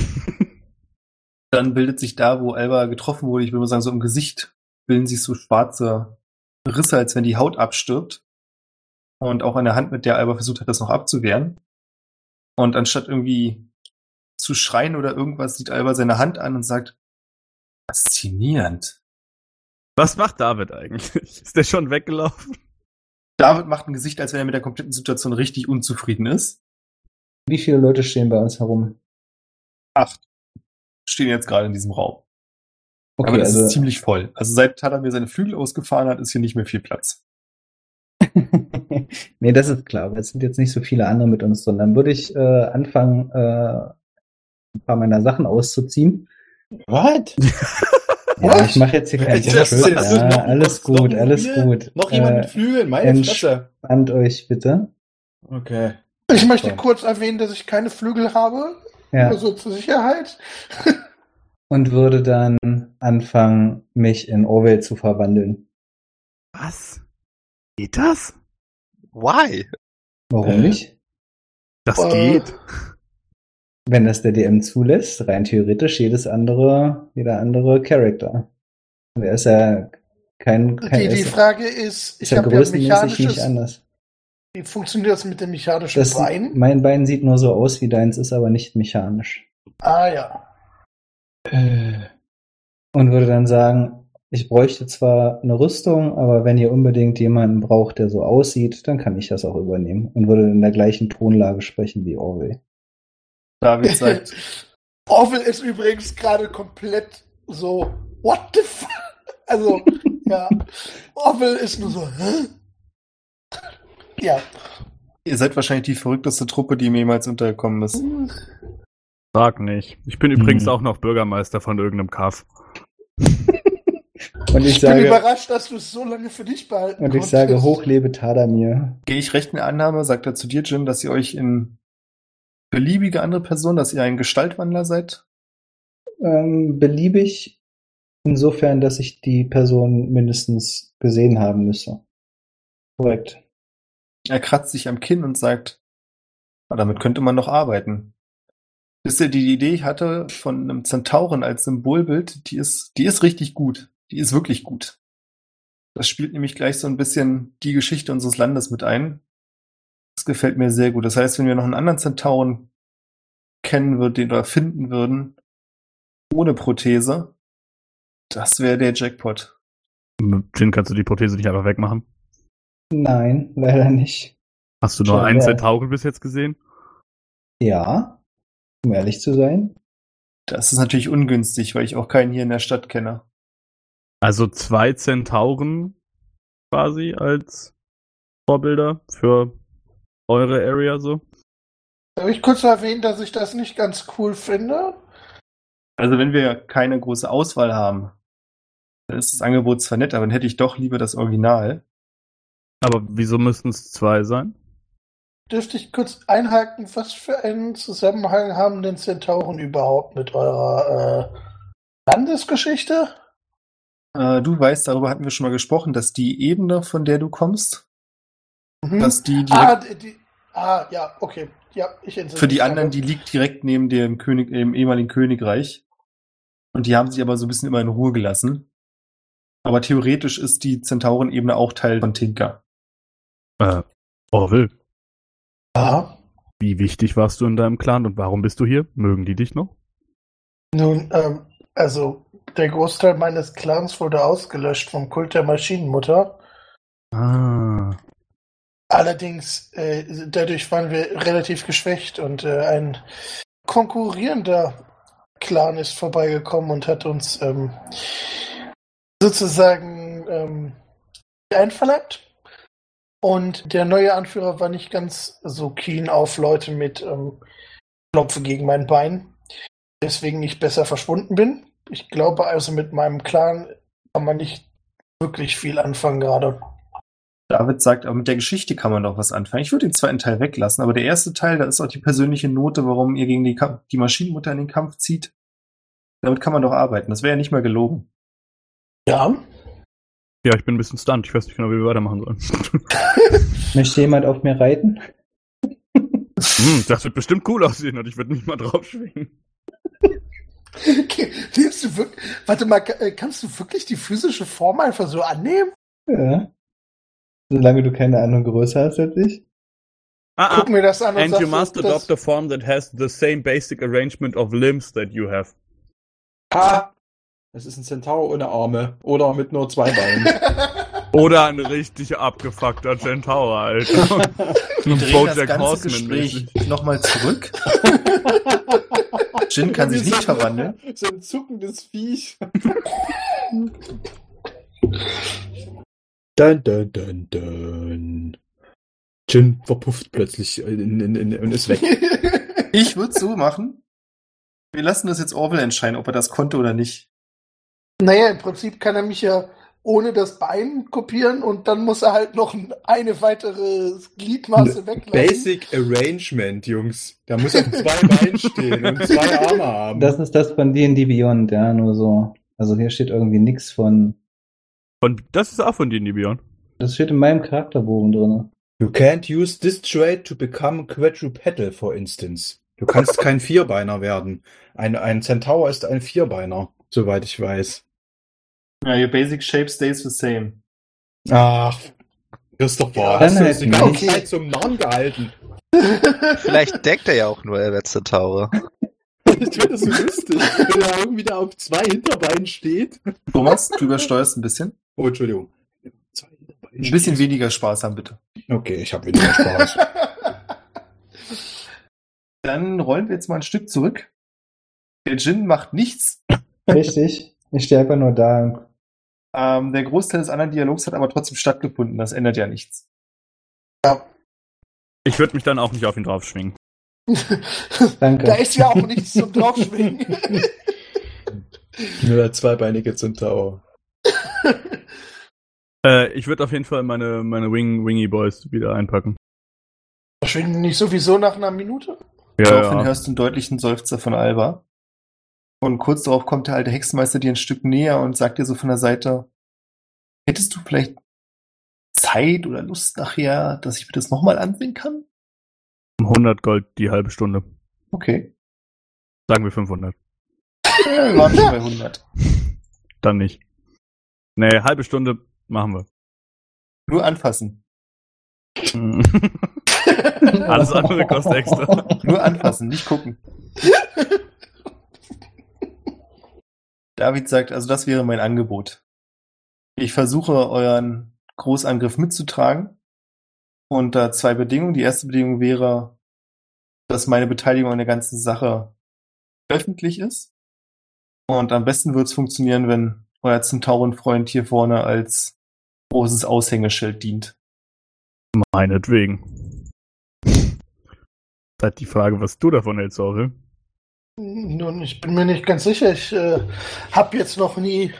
Dann bildet sich da, wo Alba getroffen wurde, ich würde mal sagen, so im Gesicht bilden sich so schwarze Risse, als wenn die Haut abstirbt. Und auch an der Hand, mit der Alba versucht hat, das noch abzuwehren. Und anstatt irgendwie zu schreien oder irgendwas, sieht Alba seine Hand an und sagt, faszinierend. Was macht David eigentlich? Ist der schon weggelaufen? David macht ein Gesicht, als wenn er mit der kompletten Situation richtig unzufrieden ist. Wie viele Leute stehen bei uns herum? Acht stehen jetzt gerade in diesem Raum. Okay, Aber das also, ist ziemlich voll. Also seit Tadamir seine Flügel ausgefahren hat, ist hier nicht mehr viel Platz. Nee, das ist klar, aber es sind jetzt nicht so viele andere mit uns drin. Dann würde ich äh, anfangen, äh, ein paar meiner Sachen auszuziehen. What? Ja, ich mache jetzt hier keinen Schritt. Ja, alles gut, alles gut. Noch jemand mit Flügeln? Meine Mensch. Fresse. Entspannt euch bitte. Okay. Ich möchte So. kurz erwähnen, dass ich keine Flügel habe. Ja. Nur so zur Sicherheit. Und würde dann anfangen, mich in Orwell zu verwandeln. Was? Geht das? Why? Warum Äh. nicht? Das Äh. geht? Wenn das der DM zulässt, rein theoretisch jedes andere, jeder andere Charakter. Und er ist ja kein, kein Die, die Frage ist, ist ich ja habe ja größenmäßig nicht mechanisches. anders. Wie funktioniert das mit dem mechanischen Das, Bein? mein Bein sieht nur so aus wie deins, ist aber nicht mechanisch. Ah ja. Äh, Und würde dann sagen, ich bräuchte zwar eine Rüstung, aber wenn ihr unbedingt jemanden braucht, der so aussieht, dann kann ich das auch übernehmen. Und würde in der gleichen Tonlage sprechen wie Orwell. David sagt, Orwell ist übrigens gerade komplett so, what the fuck? Also, ja. Orwell ist nur so, hä? Ja. ihr seid wahrscheinlich die verrückteste Truppe, die mir jemals untergekommen ist. Sag nicht. Ich bin übrigens Hm. auch noch Bürgermeister von irgendeinem Kaff. Und ich Ich bin sage, überrascht, dass du es so lange für dich behalten und ich konntest. sage, hochlebe Tadamir. Gehe ich recht in der Annahme, sagt er zu dir, Jin, dass ihr euch in beliebige andere Person, dass ihr ein Gestaltwandler seid? Ähm, beliebig, insofern, dass ich die Person mindestens gesehen haben müsse. Korrekt. Er kratzt sich am Kinn und sagt, "Ah, damit könnte man noch arbeiten. Wisst ihr, die Idee ich hatte von einem Zentauren als Symbolbild, die ist, die ist richtig gut. Die ist wirklich gut. Das spielt nämlich gleich so ein bisschen die Geschichte unseres Landes mit ein. Das gefällt mir sehr gut. Das heißt, wenn wir noch einen anderen Zentauren kennen würden oder finden würden, ohne Prothese, das wäre der Jackpot. Jin, kannst du die Prothese nicht einfach wegmachen? Nein, leider nicht. Hast du nur einen Zentauren bis jetzt gesehen? Ja, um ehrlich zu sein. Das ist natürlich ungünstig, weil ich auch keinen hier in der Stadt kenne. Also zwei Zentauren quasi als Vorbilder für eure Area so. Darf ich kurz erwähnen, dass ich das nicht ganz cool finde? Also wenn wir keine große Auswahl haben, dann ist das Angebot zwar nett, aber dann hätte ich doch lieber das Original. Aber wieso müssten es zwei sein? Dürfte ich kurz einhaken, was für einen Zusammenhang haben denn Zentauren überhaupt mit eurer äh, Landesgeschichte? Äh, du weißt, darüber hatten wir schon mal gesprochen, dass die Ebene, von der du kommst, Mhm. dass die direkt ah, die, die, ah, ja, okay. Ja, ich für die anderen, die liegt direkt neben dem König, dem ehemaligen Königreich. Und die haben sich aber so ein bisschen immer in Ruhe gelassen. Aber theoretisch ist die Zentauren-Ebene auch Teil von Tinker. Äh, Orwell, Ja. wie wichtig warst du in deinem Clan und warum bist du hier? Mögen die dich noch? Nun, ähm, also der Großteil meines Clans wurde ausgelöscht vom Kult der Maschinenmutter. Ah. Allerdings, äh, dadurch waren wir relativ geschwächt und äh, ein konkurrierender Clan ist vorbeigekommen und hat uns ähm, sozusagen ähm, einverleibt. Und der neue Anführer war nicht ganz so keen auf Leute mit ähm, Klopfe gegen mein Bein, deswegen ich besser verschwunden bin. Ich glaube also mit meinem Clan kann man nicht wirklich viel anfangen gerade. David sagt, aber mit der Geschichte kann man doch was anfangen. Ich würde den zweiten Teil weglassen, aber der erste Teil, da ist auch die persönliche Note, warum ihr gegen die, Kamp die Maschinenmutter in den Kampf zieht. Damit kann man doch arbeiten. Das wäre ja nicht mal gelogen. Ja, Ja, ich bin ein bisschen stunned. Ich weiß nicht genau, wie wir weitermachen sollen. Möchte jemand auf mir reiten? hm, das wird bestimmt cool aussehen und ich würde nicht mal drauf schwingen. Okay, Nimmst du wirklich, warte mal, äh, kannst du wirklich die physische Form einfach so annehmen? Ja. Solange du keine andere Größe hast als ich. Ah, Guck mir das an und And you must das- adopt a form that has the same basic arrangement of limbs that you have. Ha! Das ist ein Centaur ohne Arme. Oder mit nur zwei Beinen. Oder ein richtig abgefuckter Centaur, Alter. Wir drehen das Bojack ganze Horseman Gespräch nochmal zurück. Jin kann sich nicht verwandeln. So ein zuckendes Viech. Dun, dun, dun, dun. Jin verpufft plötzlich in, in, in, und ist weg. Ich würde so machen. Wir lassen das jetzt Orwell entscheiden, ob er das konnte oder nicht. naja, im Prinzip kann er mich ja ohne das Bein kopieren und dann muss er halt noch eine weitere Gliedmaße weglassen. Basic Arrangement, Jungs. Da muss auf zwei Beinen stehen und zwei Arme haben. Das ist das von D&D Beyond, ja, nur so. Also hier steht irgendwie nichts von, Und das ist auch von D&D Beyond. das steht in meinem Charakterbogen drin. You can't use this trait to become quadrupedal, for instance. Du kannst kein Vierbeiner werden. Ein, ein Centaur ist ein Vierbeiner, soweit ich weiß. Ja, your basic shape stays the same. Ach, Christopher, Ja, hast du uns die ganze nicht. Zeit zum Narren gehalten? Vielleicht denkt er ja auch nur, er wäre Zentaure. Ich finde das so lustig, wenn er irgendwie da auf zwei Hinterbeinen steht. Thomas, du übersteuerst ein bisschen. Oh, Entschuldigung. Zwei Hinterbeinen Ein bisschen steht. weniger Spaß haben, bitte. Okay, ich habe weniger Spaß. Dann rollen wir jetzt mal ein Stück zurück. Der Jin macht nichts. Richtig. Ich stehe einfach nur da. Ähm, der Großteil des anderen Dialogs hat aber trotzdem stattgefunden. Das ändert ja nichts. Ich würde mich dann auch nicht auf ihn draufschwingen. Danke. da ist ja auch nichts zum Draufschwingen. Nur der zweibeinige Centaur. Äh, ich würde auf jeden Fall meine, meine Wing, Wingy Boys wieder einpacken. Schwingen nicht sowieso nach einer Minute? Ja, Daraufhin ja. hörst du einen deutlichen Seufzer von Alba. Und kurz darauf kommt der alte Hexenmeister dir ein Stück näher und sagt dir so von der Seite, hättest du vielleicht Zeit oder Lust nachher, dass ich mir das nochmal ansehen kann? 100 Gold die halbe Stunde. Okay. Sagen wir 500. Ja, wir waren schon bei 100. Dann nicht. Nee, halbe Stunde machen wir. Nur anfassen. Alles andere kostet extra. Nur anfassen, nicht gucken. David sagt, also das wäre mein Angebot. Ich versuche euren Großangriff mitzutragen. Da zwei Bedingungen. Die erste Bedingung wäre, dass meine Beteiligung an der ganzen Sache öffentlich ist. Und am besten wird es funktionieren, wenn euer Zentaurenfreund hier vorne als großes Aushängeschild dient. Meinetwegen. Ist halt die Frage, was du davon hältst, Orwell. Nun, ich bin mir nicht ganz sicher. Ich äh, habe jetzt noch nie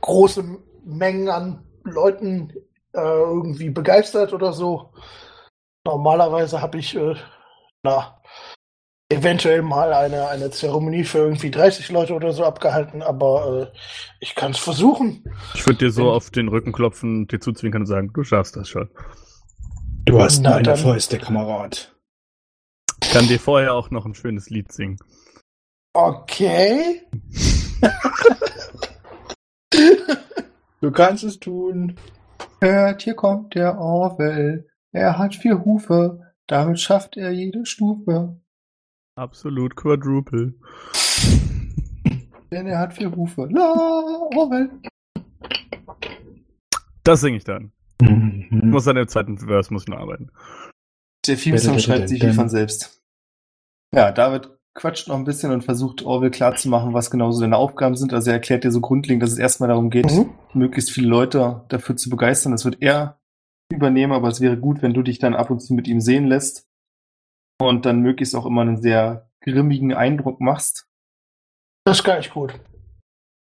große Mengen an Leuten äh, irgendwie begeistert oder so. Normalerweise habe ich, äh, na, eventuell mal eine, eine Zeremonie für irgendwie 30 Leute oder so abgehalten, aber äh, ich kann es versuchen. Ich würde dir so auf den Rücken klopfen, dir zuzwinkern und sagen, du schaffst das schon. Du hast meine dann. Fäuste, Kamerad. Ich kann dir vorher auch noch ein schönes Lied singen. Okay. Du kannst es tun. Hört, hier kommt der Orwell. Er hat vier Hufe. Damit schafft er jede Stufe. Absolut Quadruple. Denn er hat vier Hufe. La, Orwell. Das singe ich dann. Ich Mhm. muss an dem zweiten Verse muss ich noch arbeiten. Der Theme-Song schreibt sich wie von selbst. Ja, David quatscht noch ein bisschen und versucht Orwell klarzumachen, was genau so deine Aufgaben sind. Also er erklärt dir so grundlegend, dass es erstmal darum geht, Mhm. möglichst viele Leute dafür zu begeistern. Das wird er übernehmen, aber es wäre gut, wenn du dich dann ab und zu mit ihm sehen lässt und dann möglichst auch immer einen sehr grimmigen Eindruck machst. Das ist gar nicht gut.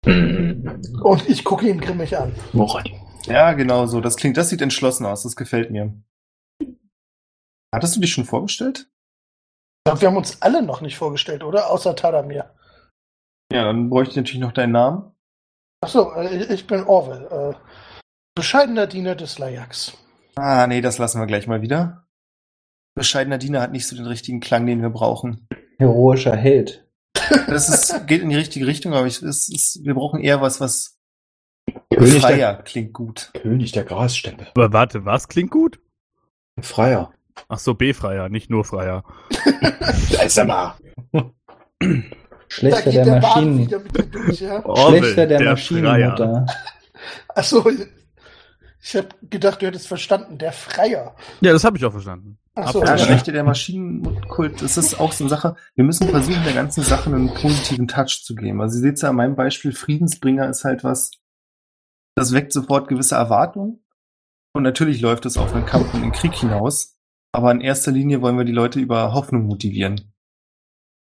Und ich gucke ihn grimmig an. Woran? Ja, genau so. Das klingt, das sieht entschlossen aus. Das gefällt mir. Hattest du dich schon vorgestellt? Ich glaube, wir haben uns alle noch nicht vorgestellt, oder? Außer Tadamir. Ja, dann bräuchte ich natürlich noch deinen Namen. Achso, äh, ich bin Orwell. Äh, bescheidener Diener des Lajaks. Ah, nee, das lassen wir gleich mal wieder. Bescheidener Diener hat nicht so den richtigen Klang, den wir brauchen. Heroischer Held. Das ist, geht in die richtige Richtung, aber ich, es ist, wir brauchen eher was, was König der, freier klingt gut. König der Grasstämme. Aber warte, was klingt gut? Freier. Ach so, B-Freier, nicht nur Freier. Sag mal. Schlechter der Bahn Maschinen. durch, ja? Orwell, Schlechter der, Freier. Maschinenmutter. Achso, ich habe gedacht, du hättest verstanden, der Freier. Ja, das habe ich auch verstanden. Achso, Ja, Ja. Schlechte der Maschinenkult, das ist auch so eine Sache. Wir müssen versuchen, der ganzen Sache einen positiven Touch zu geben. Also, ihr seht ja an meinem Beispiel, Friedensbringer ist halt was, das weckt sofort gewisse Erwartungen. Und natürlich läuft es auf einen Kampf und den Krieg hinaus. Aber in erster Linie wollen wir die Leute über Hoffnung motivieren.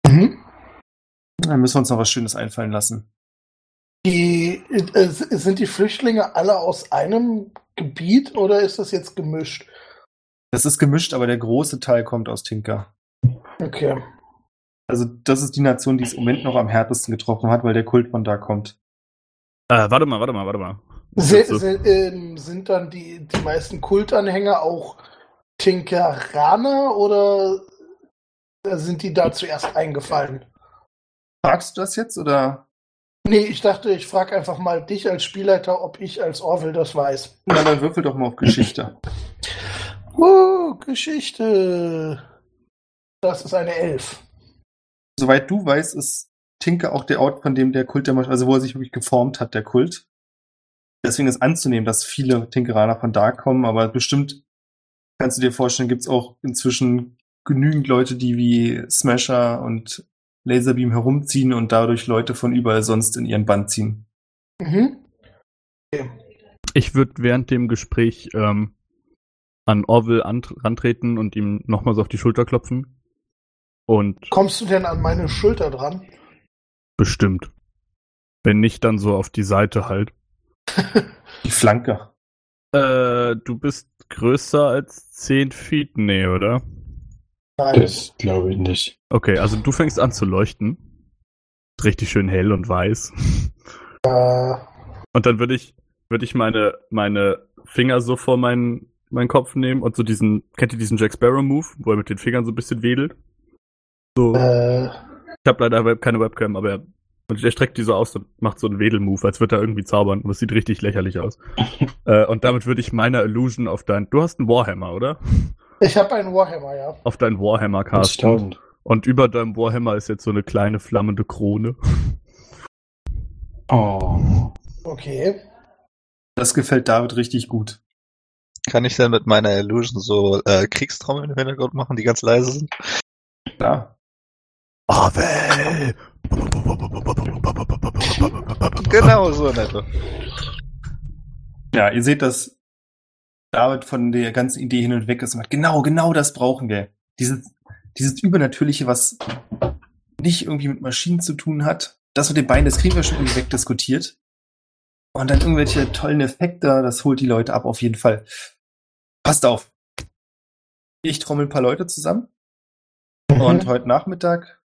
Mhm. Dann müssen wir uns noch was Schönes einfallen lassen. Die, äh, sind die Flüchtlinge alle aus einem Gebiet oder ist das jetzt gemischt? Das ist gemischt, aber der große Teil kommt aus Tinker. Okay. Also, das ist die Nation, die es im Moment noch am härtesten getroffen hat, weil der Kult von da kommt. Äh, warte mal, warte mal, warte mal. Se, se, ähm, sind dann die, die meisten Kultanhänger auch Tinkeraner oder sind die da zuerst eingefallen? Fragst du das jetzt oder? Nee, ich dachte, ich frage einfach mal dich als Spielleiter, ob ich als Orwell das weiß. Na, dann würfel doch mal auf Geschichte. Uh, Geschichte. Das ist eine Elf. Soweit du weißt, ist Tinker auch der Ort, von dem der Kult der Masch also wo er sich wirklich geformt hat, der Kult. Deswegen ist anzunehmen, dass viele Tinkeraner von da kommen, aber bestimmt kannst du dir vorstellen, gibt's auch inzwischen genügend Leute, die wie Smasher und Laserbeam herumziehen und dadurch Leute von überall sonst in ihren Band ziehen. Mhm. Ich würde während dem Gespräch ähm, an Orwell ant rantreten und ihm nochmal so auf die Schulter klopfen. Und Kommst du denn an meine Schulter dran? bestimmt. Wenn nicht, dann so auf die Seite halt. Die Flanke. Äh, du bist größer als 10 Feet? Nee, oder? Nein. Das glaube ich nicht. Okay, also du fängst an zu leuchten. Richtig schön hell und weiß. Äh, Und dann würde ich, würde ich meine, meine Finger so vor meinen, meinen Kopf nehmen und so diesen, kennt ihr diesen Jack Sparrow Move, wo er mit den Fingern so ein bisschen wedelt? So, äh, ich habe leider keine Webcam, aber er, und er streckt die so aus und macht so einen Wedel-Move, als würde er irgendwie zaubern. Und das sieht richtig lächerlich aus. äh, und damit würde ich meine Illusion auf dein, du hast einen Warhammer, oder? Ich habe einen Warhammer, ja. auf deinen Warhammer casten. 40.000. Und über deinem Warhammer ist jetzt so eine kleine flammende Krone. Oh. Okay. Das gefällt David richtig gut. Kann ich denn mit meiner Illusion so äh, Kriegstrommeln im Hintergrund machen, die ganz leise sind? Klar. Avel! Genau so, netto. Ja, ihr seht, dass David von der ganzen Idee hin und weg ist und sagt, genau, genau das brauchen wir. Dieses, dieses Übernatürliche, was nicht irgendwie mit Maschinen zu tun hat. Das mit den Beinen, das kriegen wir schon irgendwie wegdiskutiert. Und dann irgendwelche tollen Effekte, das holt die Leute ab auf jeden Fall. Passt auf. Ich trommel ein paar Leute zusammen. Und heute Nachmittag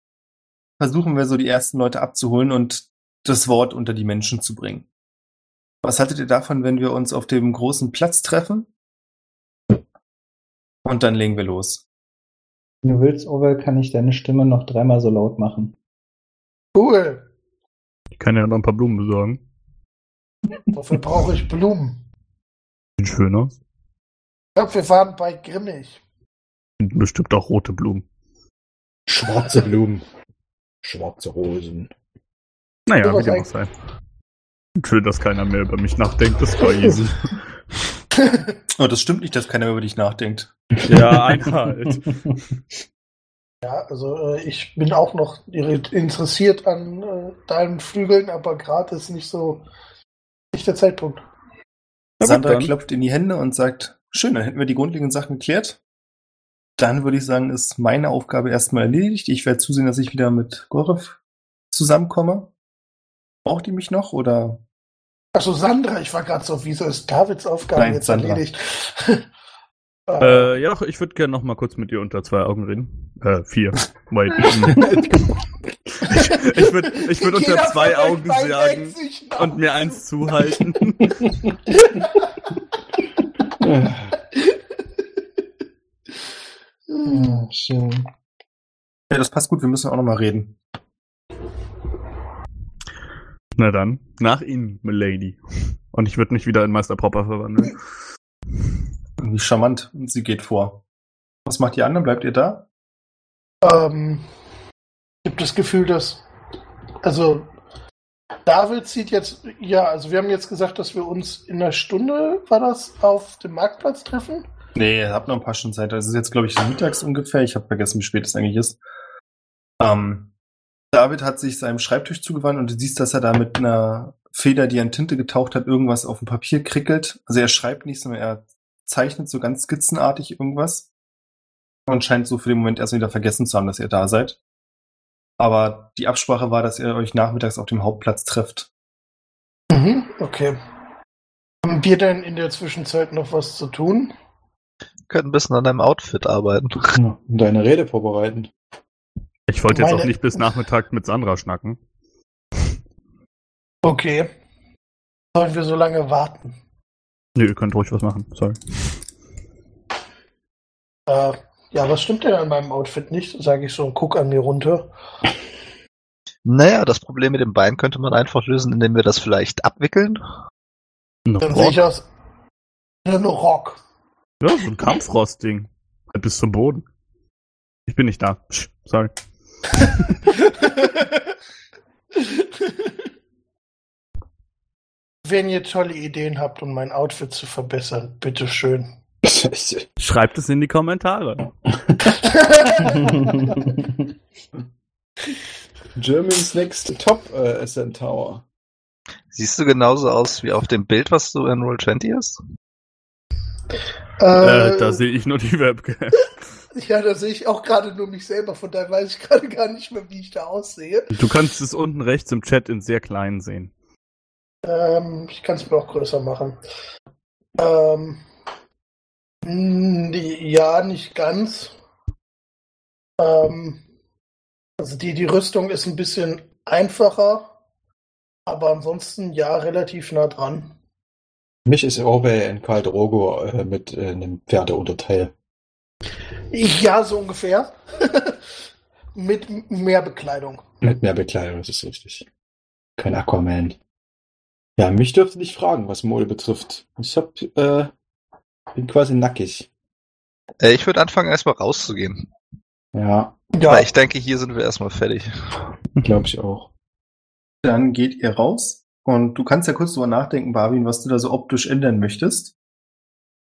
versuchen wir so die ersten Leute abzuholen und das Wort unter die Menschen zu bringen. Was haltet ihr davon, wenn wir uns auf dem großen Platz treffen? Und dann legen wir los. Wenn du willst, Orwell, kann ich deine Stimme noch dreimal so laut machen. Cool. Ich kann ja noch ein paar Blumen besorgen. Dafür brauche ich Blumen. Sieht schön aus. Ich glaube, wir waren bei Grimmig. Sind bestimmt auch rote Blumen. Schwarze Blumen. Schwarze Rosen. Naja, wie dem auch sei. Schön, dass keiner mehr über mich nachdenkt, das war easy. Oh, das stimmt nicht, dass keiner über dich nachdenkt. ja, Einhalt. Ja, also äh, ich bin auch noch interessiert an äh, deinen Flügeln, aber gerade ist nicht so nicht der Zeitpunkt. Sandra klopft in die Hände und sagt, schön, dann hätten wir die grundlegenden Sachen geklärt. Dann würde ich sagen, ist meine Aufgabe erstmal erledigt. Ich werde zusehen, dass ich wieder mit Gorev zusammenkomme. Braucht ihr mich noch oder? Achso, Sandra, ich war gerade so, wieso ist Davids Aufgabe Nein, jetzt Sandra. erledigt? äh, Äh, ja, doch, ich würde gerne noch mal kurz mit dir unter zwei Augen reden. Äh, vier. Wait. ich ich würde ich würd unter zwei Augen sagen und mir eins zuhalten. Ja, schön. Ja, das passt gut, wir müssen auch noch mal reden. Na dann, nach Ihnen, Milady. Und ich würde mich wieder in Meister Popper verwandeln. Wie charmant. Und sie geht vor. Was macht ihr anderen? Bleibt ihr da? Ähm, ich habe das Gefühl, dass. Also, David sieht jetzt. Ja, also, wir haben jetzt gesagt, dass wir uns in einer Stunde, war das, auf dem Marktplatz treffen? Nee, habt noch ein paar Stunden Zeit. Das ist jetzt, glaube ich, mittags ungefähr. Ich habe vergessen, wie spät es eigentlich ist. Ähm, David hat sich seinem Schreibtisch zugewandt und du siehst, dass er da mit einer Feder, die in Tinte getaucht hat, irgendwas auf dem Papier krickelt. Also er schreibt nicht, sondern er zeichnet so ganz skizzenartig irgendwas. Und scheint so für den Moment erst wieder vergessen zu haben, dass ihr da seid. Aber die Absprache war, dass ihr euch nachmittags auf dem Hauptplatz trefft. Mhm, okay. Haben wir denn in der Zwischenzeit noch was zu tun? Können ein bisschen an deinem Outfit arbeiten. Ja, und deine Rede vorbereiten. Ich wollte jetzt Meine- auch nicht bis Nachmittag mit Sandra schnacken. Okay. Sollen wir so lange warten? Nö, ihr könnt ruhig was machen. Sorry. Äh, ja, was stimmt denn an meinem Outfit nicht? Sage ich so und guck an mir runter. Naja, das Problem mit dem Bein könnte man einfach lösen, indem wir das vielleicht abwickeln. Dann sehe ich aus. Ein Rock. Ja, so ein Kampfrostding. Halt bis zum Boden. Ich bin nicht da. Psch, sorry. Wenn ihr tolle Ideen habt, um mein Outfit zu verbessern, bitteschön. Schreibt es in die Kommentare. Germany's Next Top äh, SN Tower. Siehst du genauso aus wie auf dem Bild, was du in Roll20 hast? Äh, da sehe ich nur die Webcam. Ja, da sehe ich auch gerade nur mich selber, von daher weiß ich gerade gar nicht mehr, wie ich da aussehe. Du kannst es unten rechts im Chat in sehr klein sehen. Ähm, ich kann es mir auch größer machen. Ähm, die, ja, nicht ganz. Ähm, also die, die Rüstung ist ein bisschen einfacher, aber ansonsten ja relativ nah dran. Mich ist Orwell in Karl Drogo äh, mit äh, einem Pferdeunterteil. Ja, so ungefähr. Mit mehr Bekleidung. Mit mehr Bekleidung, das ist richtig. Kein Aquaman. Ja, mich dürfte nicht fragen, was Mode betrifft. Ich hab, äh, bin quasi nackig. Äh, ich würde anfangen, erstmal rauszugehen. Ja, Ja, Weil ich denke, hier sind wir erstmal fertig. glaube ich auch. Dann geht ihr raus und du kannst ja kurz drüber nachdenken, Barwin, was du da so optisch ändern möchtest.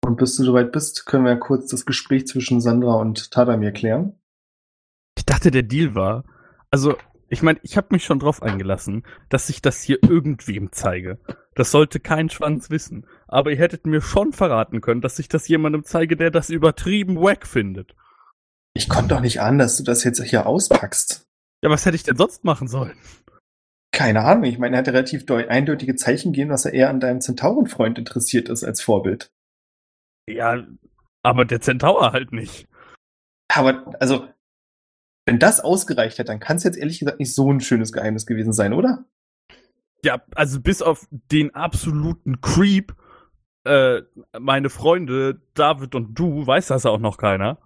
Und bis du soweit bist, können wir kurz das Gespräch zwischen Sandra und Tadamir klären. Ich dachte, der Deal war. Also, ich meine, ich habe mich schon drauf eingelassen, dass ich das hier irgendwem zeige. Das sollte kein Schwanz wissen. Aber ihr hättet mir schon verraten können, dass ich das jemandem zeige, der das übertrieben wack findet. Ich konnte doch nicht ahnen, dass du das jetzt hier auspackst. Ja, was hätte ich denn sonst machen sollen? Keine Ahnung, ich meine, er hat relativ deu- eindeutige Zeichen gegeben, dass er eher an deinem Zentaurenfreund interessiert ist als Vorbild. Ja, aber der Zentaur halt nicht. Aber, also, wenn das ausgereicht hat, dann kann es jetzt ehrlich gesagt nicht so ein schönes Geheimnis gewesen sein, oder? Ja, also bis auf den absoluten Creep, äh, meine Freunde, David und du, weiß das auch noch keiner.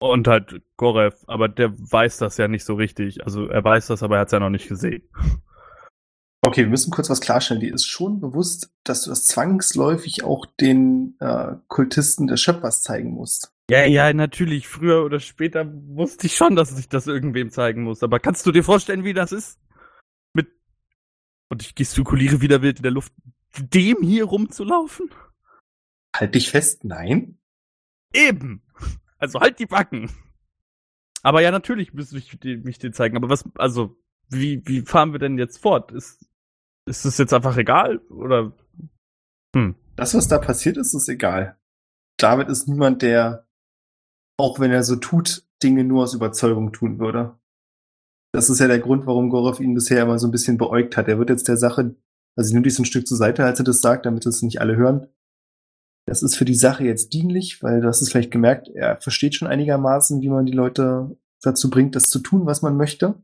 Und halt Gorev, aber der weiß das ja nicht so richtig. Also er weiß das, aber er hat es ja noch nicht gesehen. Okay, wir müssen kurz was klarstellen. Dir ist schon bewusst, dass du das zwangsläufig auch den äh, Kultisten des Schöpfers zeigen musst. Ja, ja, natürlich. Früher oder später wusste ich schon, dass ich das irgendwem zeigen muss. Aber kannst du dir vorstellen, wie das ist? Mit und ich gestikuliere wieder wild in der Luft, dem hier rumzulaufen? Halt dich fest, nein. Eben. Also halt die Backen. Aber ja, natürlich müsste ich mich dir zeigen. Aber was, also, wie, wie fahren wir denn jetzt fort? Ist, ist es jetzt einfach egal? Oder? Hm. Das, was da passiert ist, ist egal. David ist niemand, der, auch wenn er so tut, Dinge nur aus Überzeugung tun würde. Das ist ja der Grund, warum Gorov ihn bisher immer so ein bisschen beäugt hat. Er wird jetzt der Sache, also ich nehme dich so ein Stück zur Seite, als er das sagt, damit es nicht alle hören. Das ist für die Sache jetzt dienlich, weil du hast es vielleicht gemerkt, er versteht schon einigermaßen, wie man die Leute dazu bringt, das zu tun, was man möchte.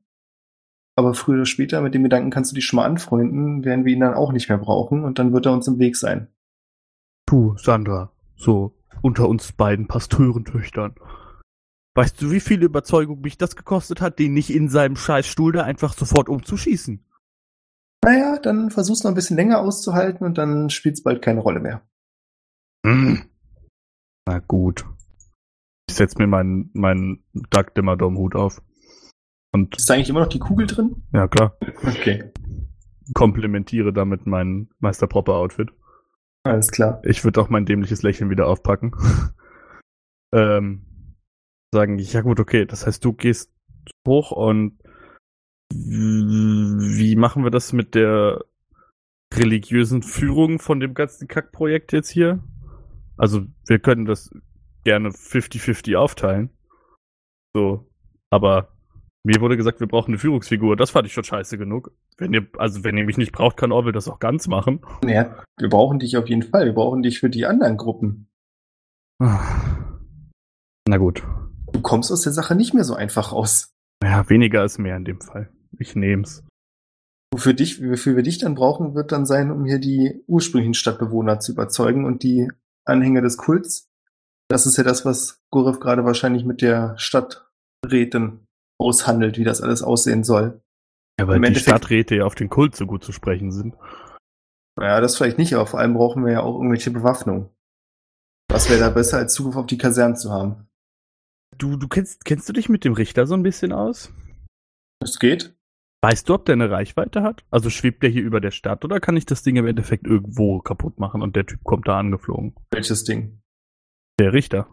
Aber früher oder später, mit dem Gedanken kannst du dich schon mal anfreunden, werden wir ihn dann auch nicht mehr brauchen und dann wird er uns im Weg sein. Du, Sandra, so unter uns beiden Pasteurentöchtern. Weißt du, wie viel Überzeugung mich das gekostet hat, den nicht in seinem Scheißstuhl da einfach sofort umzuschießen? Naja, dann versuch's noch ein bisschen länger auszuhalten und dann spielt's bald keine Rolle mehr. Hm. Na gut. Ich setz mir meinen, meinen Duck Dimmerdom-Hut auf. Und, Ist da eigentlich immer noch die Kugel drin? ja klar, Okay, komplementiere damit mein Meister Propper Outfit. alles klar. Ich würde auch mein dämliches Lächeln wieder aufpacken. ähm, sagen, ja gut, okay, das heißt, du gehst hoch und wie machen wir das mit der religiösen Führung von dem ganzen Kackprojekt jetzt hier? Also, wir können das gerne 50-50 aufteilen. So, aber mir wurde gesagt, wir brauchen eine Führungsfigur. Das fand ich schon scheiße genug. Wenn ihr, also wenn ihr mich nicht braucht, kann Orwell das auch ganz machen. Naja, wir brauchen dich auf jeden Fall. Wir brauchen dich für die anderen Gruppen. Na gut. Du kommst aus der Sache nicht mehr so einfach raus. Ja, weniger ist mehr in dem Fall. Ich nehm's. Wofür dich, wofür wir dich dann brauchen, wird dann sein, um hier die ursprünglichen Stadtbewohner zu überzeugen und die Anhänger des Kults. Das ist ja das, was Gorev gerade wahrscheinlich mit der Stadträtin aushandelt, wie das alles aussehen soll. Ja, weil Im die Endeffekt- Stadträte ja auf den Kult so gut zu sprechen sind. Naja, das vielleicht nicht, aber vor allem brauchen wir ja auch irgendwelche Bewaffnung. Was wäre da besser, als Zugriff auf die Kasernen zu haben? Du, du kennst, kennst du dich mit dem Richter so ein bisschen aus? Es geht. Weißt du, ob der eine Reichweite hat? Also schwebt der hier über der Stadt oder kann ich das Ding im Endeffekt irgendwo kaputt machen und der Typ kommt da angeflogen? Welches Ding? Der Richter.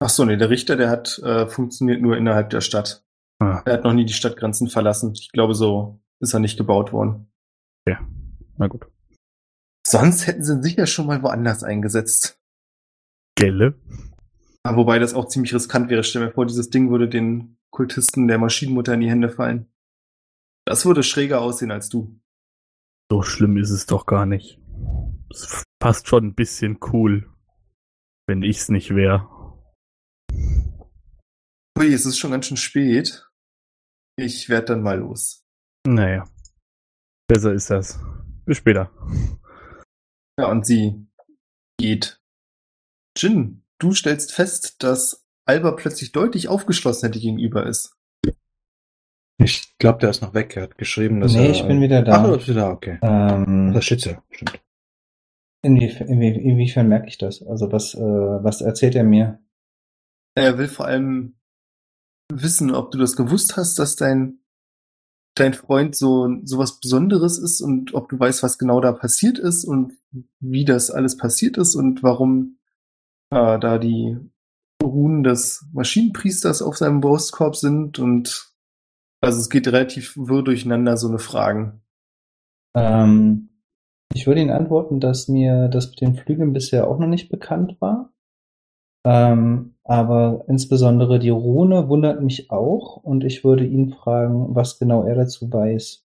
Ach so, nee, der Richter, der hat äh, funktioniert nur innerhalb der Stadt. Ah, Er hat noch nie die Stadtgrenzen verlassen. Ich glaube, so ist er nicht gebaut worden. na gut. Sonst hätten sie ihn sicher schon mal woanders eingesetzt. Gelle? Aber wobei das auch ziemlich riskant wäre. Stell mir vor, dieses Ding würde den Kultisten der Maschinenmutter in die Hände fallen. Das würde schräger aussehen als du. So schlimm ist es doch gar nicht. Es fast schon ein bisschen cool, wenn ich's nicht wäre. Ui, es ist schon ganz schön spät. Ich werd dann mal los. Naja. Besser ist das. Bis später. Ja, und sie geht. Jin, du stellst fest, dass Alba plötzlich deutlich aufgeschlossener dir gegenüber ist. Ich glaube, der ist noch weg. Er hat geschrieben, dass Nee, er... ich bin wieder da. Ach, du bist wieder da, okay. Ähm, Das Schütze, stimmt. inwie, inwie, inwiefern merke ich das? Also was, äh, was erzählt er mir? Er will vor allem wissen, ob du das gewusst hast, dass dein, dein Freund so, so was Besonderes ist und ob du weißt, was genau da passiert ist und wie das alles passiert ist und warum äh, da die Runen des Maschinenpriesters auf seinem Brustkorb sind und also es geht relativ wirr durcheinander, so eine Fragen. Ähm, ich würde Ihnen antworten, dass mir das mit den Flügeln bisher auch noch nicht bekannt war. Ähm, aber insbesondere die Rune wundert mich auch und ich würde ihn fragen, was genau er dazu weiß.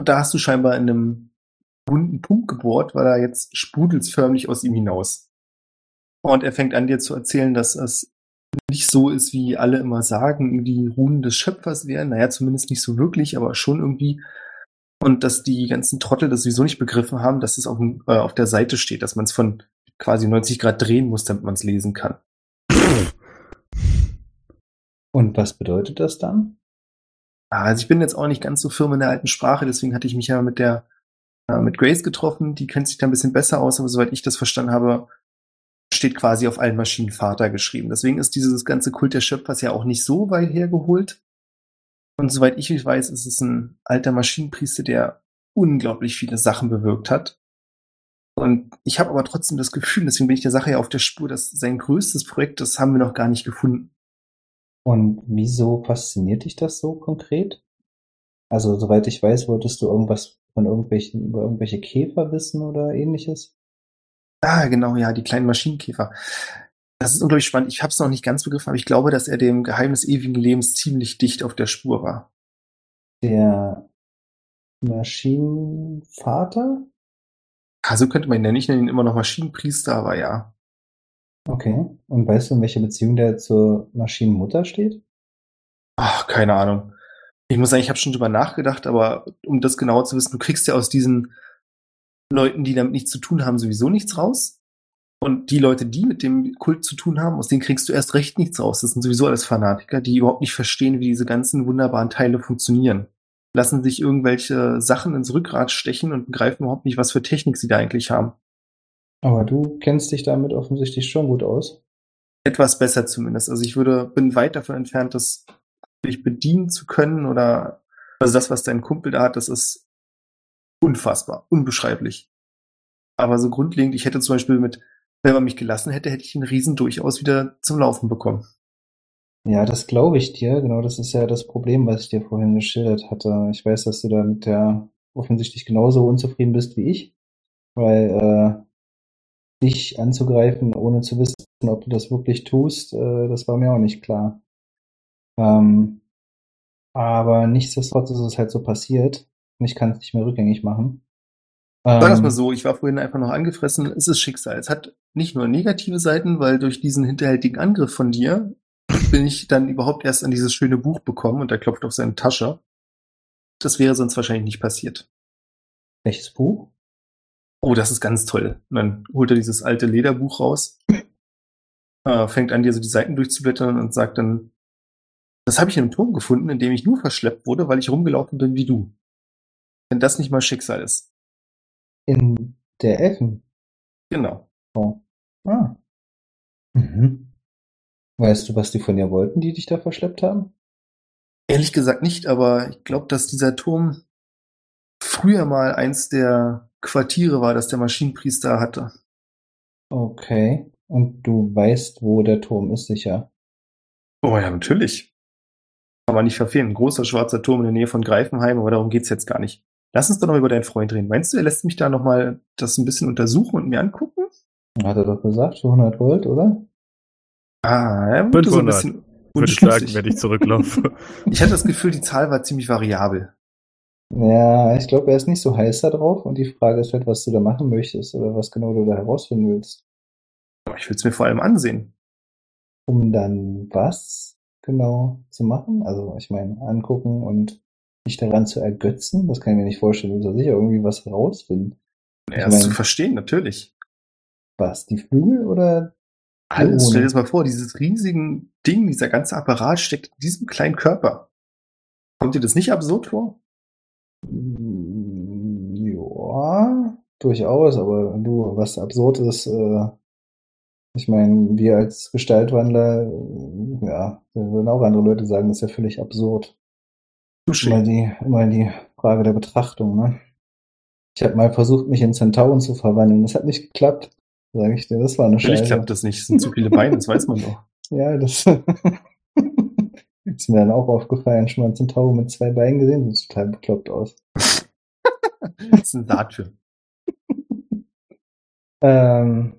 Und da hast du scheinbar in einem wunden Punkt gebohrt, weil er jetzt sprudelt förmlich aus ihm hinaus. Und er fängt an dir zu erzählen, dass es nicht so ist, wie alle immer sagen, die Runen des Schöpfers wären. Naja, zumindest nicht so wirklich, aber schon irgendwie. Und dass die ganzen Trottel das sowieso nicht begriffen haben, dass es auf, äh, auf der Seite steht, dass man es von quasi 90 Grad drehen muss, damit man es lesen kann. Und was bedeutet das dann? Also ich bin jetzt auch nicht ganz so firm in der alten Sprache, deswegen hatte ich mich ja mit der äh, mit Grace getroffen, die kennt sich da ein bisschen besser aus, aber soweit ich das verstanden habe, steht quasi auf allen Maschinen Vater geschrieben. Deswegen ist dieses ganze Kult der Schöpfers ja auch nicht so weit hergeholt. Und soweit ich weiß, ist es ein alter Maschinenpriester, der unglaublich viele Sachen bewirkt hat. Und ich habe aber trotzdem das Gefühl, deswegen bin ich der Sache ja auf der Spur, dass sein größtes Projekt, das haben wir noch gar nicht gefunden. Und wieso fasziniert dich das so konkret? Also, soweit ich weiß, wolltest du irgendwas von irgendwelchen, über irgendwelche Käfer wissen oder ähnliches? Ah, genau, ja, die kleinen Maschinenkäfer. Das ist unglaublich spannend. Ich habe es noch nicht ganz begriffen, aber ich glaube, dass er dem Geheimnis ewigen Lebens ziemlich dicht auf der Spur war. Der Maschinenvater? Ah, so könnte man ihn nennen. Ich nenne ihn immer noch Maschinenpriester, aber ja. Okay. Und weißt du, in welcher Beziehung der zur Maschinenmutter steht? Ach, keine Ahnung. Ich muss sagen, ich habe schon drüber nachgedacht, aber um das genauer zu wissen, du kriegst ja aus diesen Leuten, die damit nichts zu tun haben, sowieso nichts raus. Und die Leute, die mit dem Kult zu tun haben, aus denen kriegst du erst recht nichts raus. Das sind sowieso alles Fanatiker, die überhaupt nicht verstehen, wie diese ganzen wunderbaren Teile funktionieren. Lassen sich irgendwelche Sachen ins Rückgrat stechen und begreifen überhaupt nicht, was für Technik sie da eigentlich haben. Aber du kennst dich damit offensichtlich schon gut aus. Etwas besser zumindest. Also ich würde, bin weit davon entfernt, das wirklich bedienen zu können oder, also das, was dein Kumpel da hat, das ist unfassbar, unbeschreiblich. Aber so grundlegend, ich hätte zum Beispiel mit, wenn man mich gelassen hätte, hätte ich den Riesen durchaus wieder zum Laufen bekommen. Ja, das glaube ich dir. Genau, das ist ja das Problem, was ich dir vorhin geschildert hatte. Ich weiß, dass du da mit der offensichtlich genauso unzufrieden bist wie ich, weil äh, dich anzugreifen, ohne zu wissen, ob du das wirklich tust, äh, das war mir auch nicht klar. Ähm, aber nichtsdestotrotz ist es halt so passiert und ich kann es nicht mehr rückgängig machen. Wir es Ähm, mal so, ich war vorhin einfach noch angefressen, es ist Schicksal. Es hat nicht nur negative Seiten, weil durch diesen hinterhältigen Angriff von dir bin ich dann überhaupt erst an dieses schöne Buch bekommen und er klopft auf seine Tasche. Das wäre sonst wahrscheinlich nicht passiert. welches Buch? Oh, das ist ganz toll. Und dann holt er dieses alte Lederbuch raus, äh, fängt an, dir so die Seiten durchzublättern und sagt dann, das habe ich in einem Turm gefunden, in dem ich nur verschleppt wurde, weil ich rumgelaufen bin wie du. Wenn das nicht mal Schicksal ist. In der Elfen. Genau. Ah. Mhm. Weißt du, was die von dir wollten, die dich da verschleppt haben? Ehrlich gesagt nicht, aber ich glaube, dass dieser Turm früher mal eins der Quartiere war, das der Maschinenpriester hatte. Okay. Und du weißt, wo der Turm ist, sicher. Oh ja, natürlich. Kann man nicht verfehlen. Ein großer schwarzer Turm in der Nähe von Greifenheim, aber darum geht's jetzt gar nicht. Lass uns doch noch über deinen Freund reden. Meinst du, er lässt mich da noch mal das ein bisschen untersuchen und mir angucken? Hat er doch gesagt, für 100 Gold, oder? Ah, er wurde so ein 500, bisschen Würde ich sagen, unschlüssig. wenn ich zurücklaufe. Ich hatte das Gefühl, die Zahl war ziemlich variabel. Ja, ich glaube, er ist nicht so heiß da drauf und die Frage ist halt, was du da machen möchtest oder was genau du da herausfinden willst. Aber ich will es mir vor allem ansehen. Um dann was genau zu machen? Also, ich meine, angucken und dich daran zu ergötzen, das kann ich mir nicht vorstellen. Du sollst sicher irgendwie was herausfinden. Erst mein- zu verstehen, natürlich. Was, die Flügel oder Alles. Ohne. Stell dir das mal vor, dieses riesigen Ding, dieser ganze Apparat steckt in diesem kleinen Körper. Kommt dir das nicht absurd vor? Ja, durchaus, aber du, was absurd ist, äh, Ich meine, wir als Gestaltwandler, äh, ja, würden auch andere Leute sagen, das ist ja völlig absurd. Immer die, immer die Frage der Betrachtung, ne? Ich habe mal versucht, mich in Zentauren zu verwandeln. Das hat nicht geklappt, sage ich dir. Das war eine Natürlich Scheiße. klappt das nicht. Es sind zu viele Beine, das weiß man doch. Ja, das ist mir dann auch aufgefallen. Schon mal einen Zentaur mit zwei Beinen gesehen, sieht total bekloppt aus. Das ist ein Saatfilm. Ähm,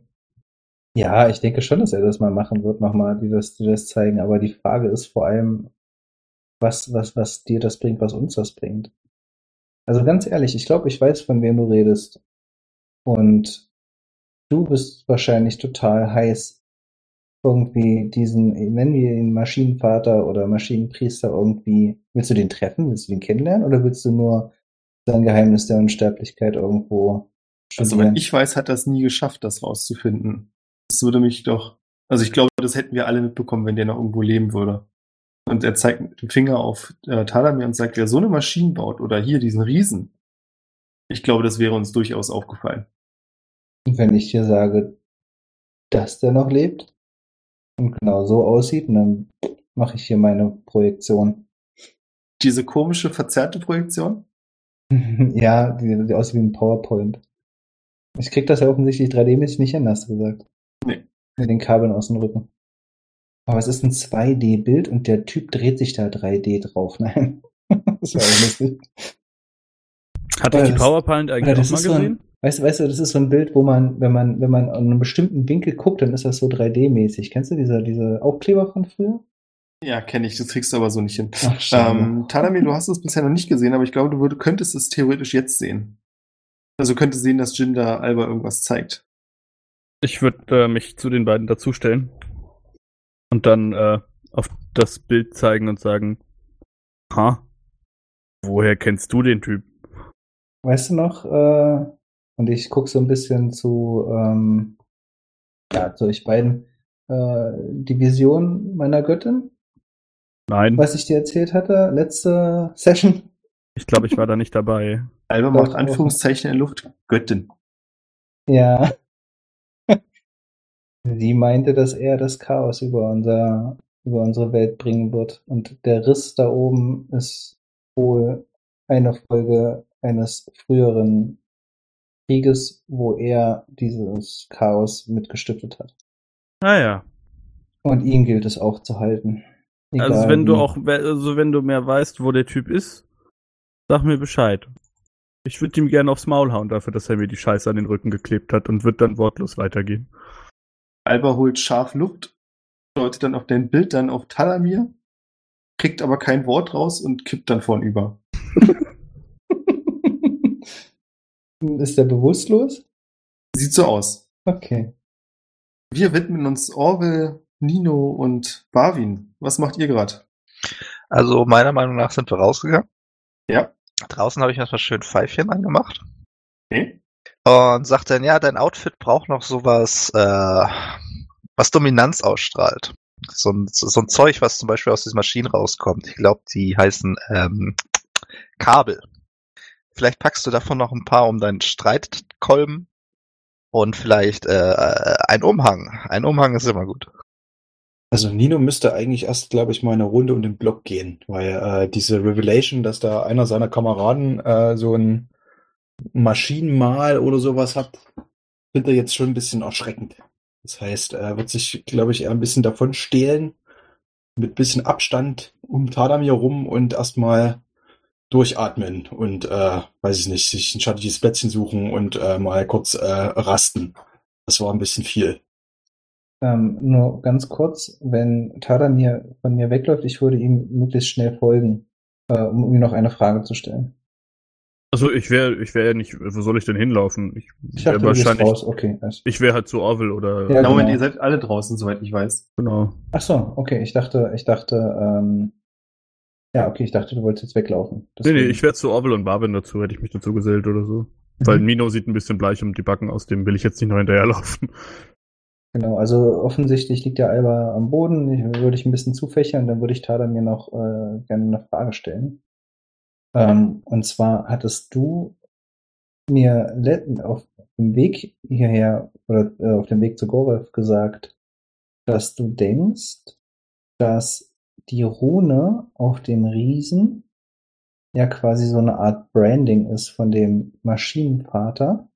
ja, ich denke schon, dass er das mal machen wird, nochmal, die das, die das zeigen. Aber die Frage ist vor allem, was, was, was dir das bringt, was uns das bringt. Also ganz ehrlich, ich glaube, ich weiß, von wem du redest. Und du bist wahrscheinlich total heiß, irgendwie diesen, nennen wir ihn Maschinenvater oder Maschinenpriester irgendwie, willst du den treffen? Willst du den kennenlernen? Oder willst du nur sein Geheimnis der Unsterblichkeit irgendwo Also, studieren? wenn ich weiß, hat das nie geschafft, das rauszufinden. Das würde mich doch, also ich glaube, das hätten wir alle mitbekommen, wenn der noch irgendwo leben würde. Und er zeigt mit dem Finger auf äh, Talamir und sagt, wer so eine Maschine baut oder hier diesen Riesen. Ich glaube, das wäre uns durchaus aufgefallen. Und wenn ich dir sage, dass der noch lebt und genau so aussieht, und dann mache ich hier meine Projektion. Diese komische, verzerrte Projektion? ja, die, die aussieht wie ein PowerPoint. Ich krieg das ja offensichtlich 3D-mäßig nicht hin, hast du gesagt. Nee. Mit den Kabeln aus dem Rücken. Aber es ist ein 2D-Bild und der Typ dreht sich da 3D drauf. Nein. das war auch lustig. Hatte Oder ich die PowerPoint eigentlich auch mal ist so ein- gesehen? Weißt du, weißt du, das ist so ein Bild, wo man, wenn man, wenn man an einem bestimmten Winkel guckt, dann ist das so 3D-mäßig. Kennst du diese, diese Aufkleber von früher? Ja, kenne ich. Das kriegst du aber so nicht hin. Ach. Ähm, Talamir, du hast es bisher noch nicht gesehen, aber ich glaube, du würd, könntest es theoretisch jetzt sehen. Also du könntest sehen, dass Jin da Alba irgendwas zeigt. Ich würde äh, mich zu den beiden dazustellen und dann äh, auf das Bild zeigen und sagen, ha, woher kennst du den Typ? Weißt du noch, äh, und ich gucke so ein bisschen zu, ähm, ja, zu euch beiden, äh, die Vision meiner Göttin, Nein, was ich dir erzählt hatte, letzte Session. ich glaube, ich war da nicht dabei. Alba macht Anführungszeichen in der Luft. Göttin. Ja. Sie meinte, dass er das Chaos über unser, über unsere Welt bringen wird. Und der Riss da oben ist wohl eine Folge eines früheren Krieges, wo er dieses Chaos mitgestiftet hat. Naja, Und ihn gilt es aufzuhalten. Egal also wenn du auch, also wenn du mehr weißt, wo der Typ ist, sag mir Bescheid. Ich würde ihm gerne aufs Maul hauen dafür, dass er mir die Scheiße an den Rücken geklebt hat und wird dann wortlos weitergehen. Alba holt scharf Luft, deutet dann auf dein Bild, dann auf Talamir, kriegt aber kein Wort raus und kippt dann vornüber. Ist der bewusstlos? Sieht so aus. Okay. Wir widmen uns Orwell, Nino und Barwin. Was macht ihr gerade? Also meiner Meinung nach sind wir rausgegangen. Ja. Draußen habe ich erstmal schön Pfeifchen angemacht Okay. und sagte dann, ja, dein Outfit braucht noch sowas, äh, was Dominanz ausstrahlt. So ein, so ein Zeug, was zum Beispiel aus diesen Maschinen rauskommt. Ich glaube, die heißen ähm, Kabel. Vielleicht packst du davon noch ein paar um deinen Streitkolben und vielleicht äh, ein Umhang. Ein Umhang ist immer gut. Also Nino müsste eigentlich erst, glaube ich, mal eine Runde um den Block gehen, weil äh, diese Revelation, dass da einer seiner Kameraden äh, so ein Maschinenmal oder sowas hat, finde er jetzt schon ein bisschen erschreckend. Das heißt, er wird sich, glaube ich, eher ein bisschen davon stehlen, mit bisschen Abstand um Tadamir rum und erstmal durchatmen und, äh, weiß ich nicht, sich ein schattiges Plätzchen suchen und äh, mal kurz äh, rasten. Das war ein bisschen viel. Ähm, nur ganz kurz, wenn Tadamir von mir wegläuft, ich würde ihm möglichst schnell folgen, äh, um ihm noch eine Frage zu stellen. Also ich wäre, ich wäre ja nicht, wo soll ich denn hinlaufen? Ich, Ich wär dachte, du gehst wahrscheinlich, raus. Okay. alles- ich wäre halt zu Orwell oder, Ja, Na, Moment, genau. ihr seid alle draußen, soweit ich weiß. genau. Ach so, okay. Ich dachte, ich dachte, ähm, ja, okay, ich dachte, du wolltest jetzt weglaufen. Nee, nee, Deswegen- ich wäre zu Orwell und Barwin dazu, hätte ich mich dazu gesellt oder so. Weil Mino sieht ein bisschen bleich um die Backen aus, dem will ich jetzt nicht noch hinterherlaufen. Genau, also offensichtlich liegt der Alba am Boden. Ich, würde ich ein bisschen zufächern, dann würde ich Tada mir noch äh, gerne eine Frage stellen. Ähm, und zwar hattest du mir auf dem Weg hierher oder äh, auf dem Weg zu Gorev gesagt, dass du denkst, dass die Rune auf dem Riesen ja quasi so eine Art Branding ist von dem Maschinenvater.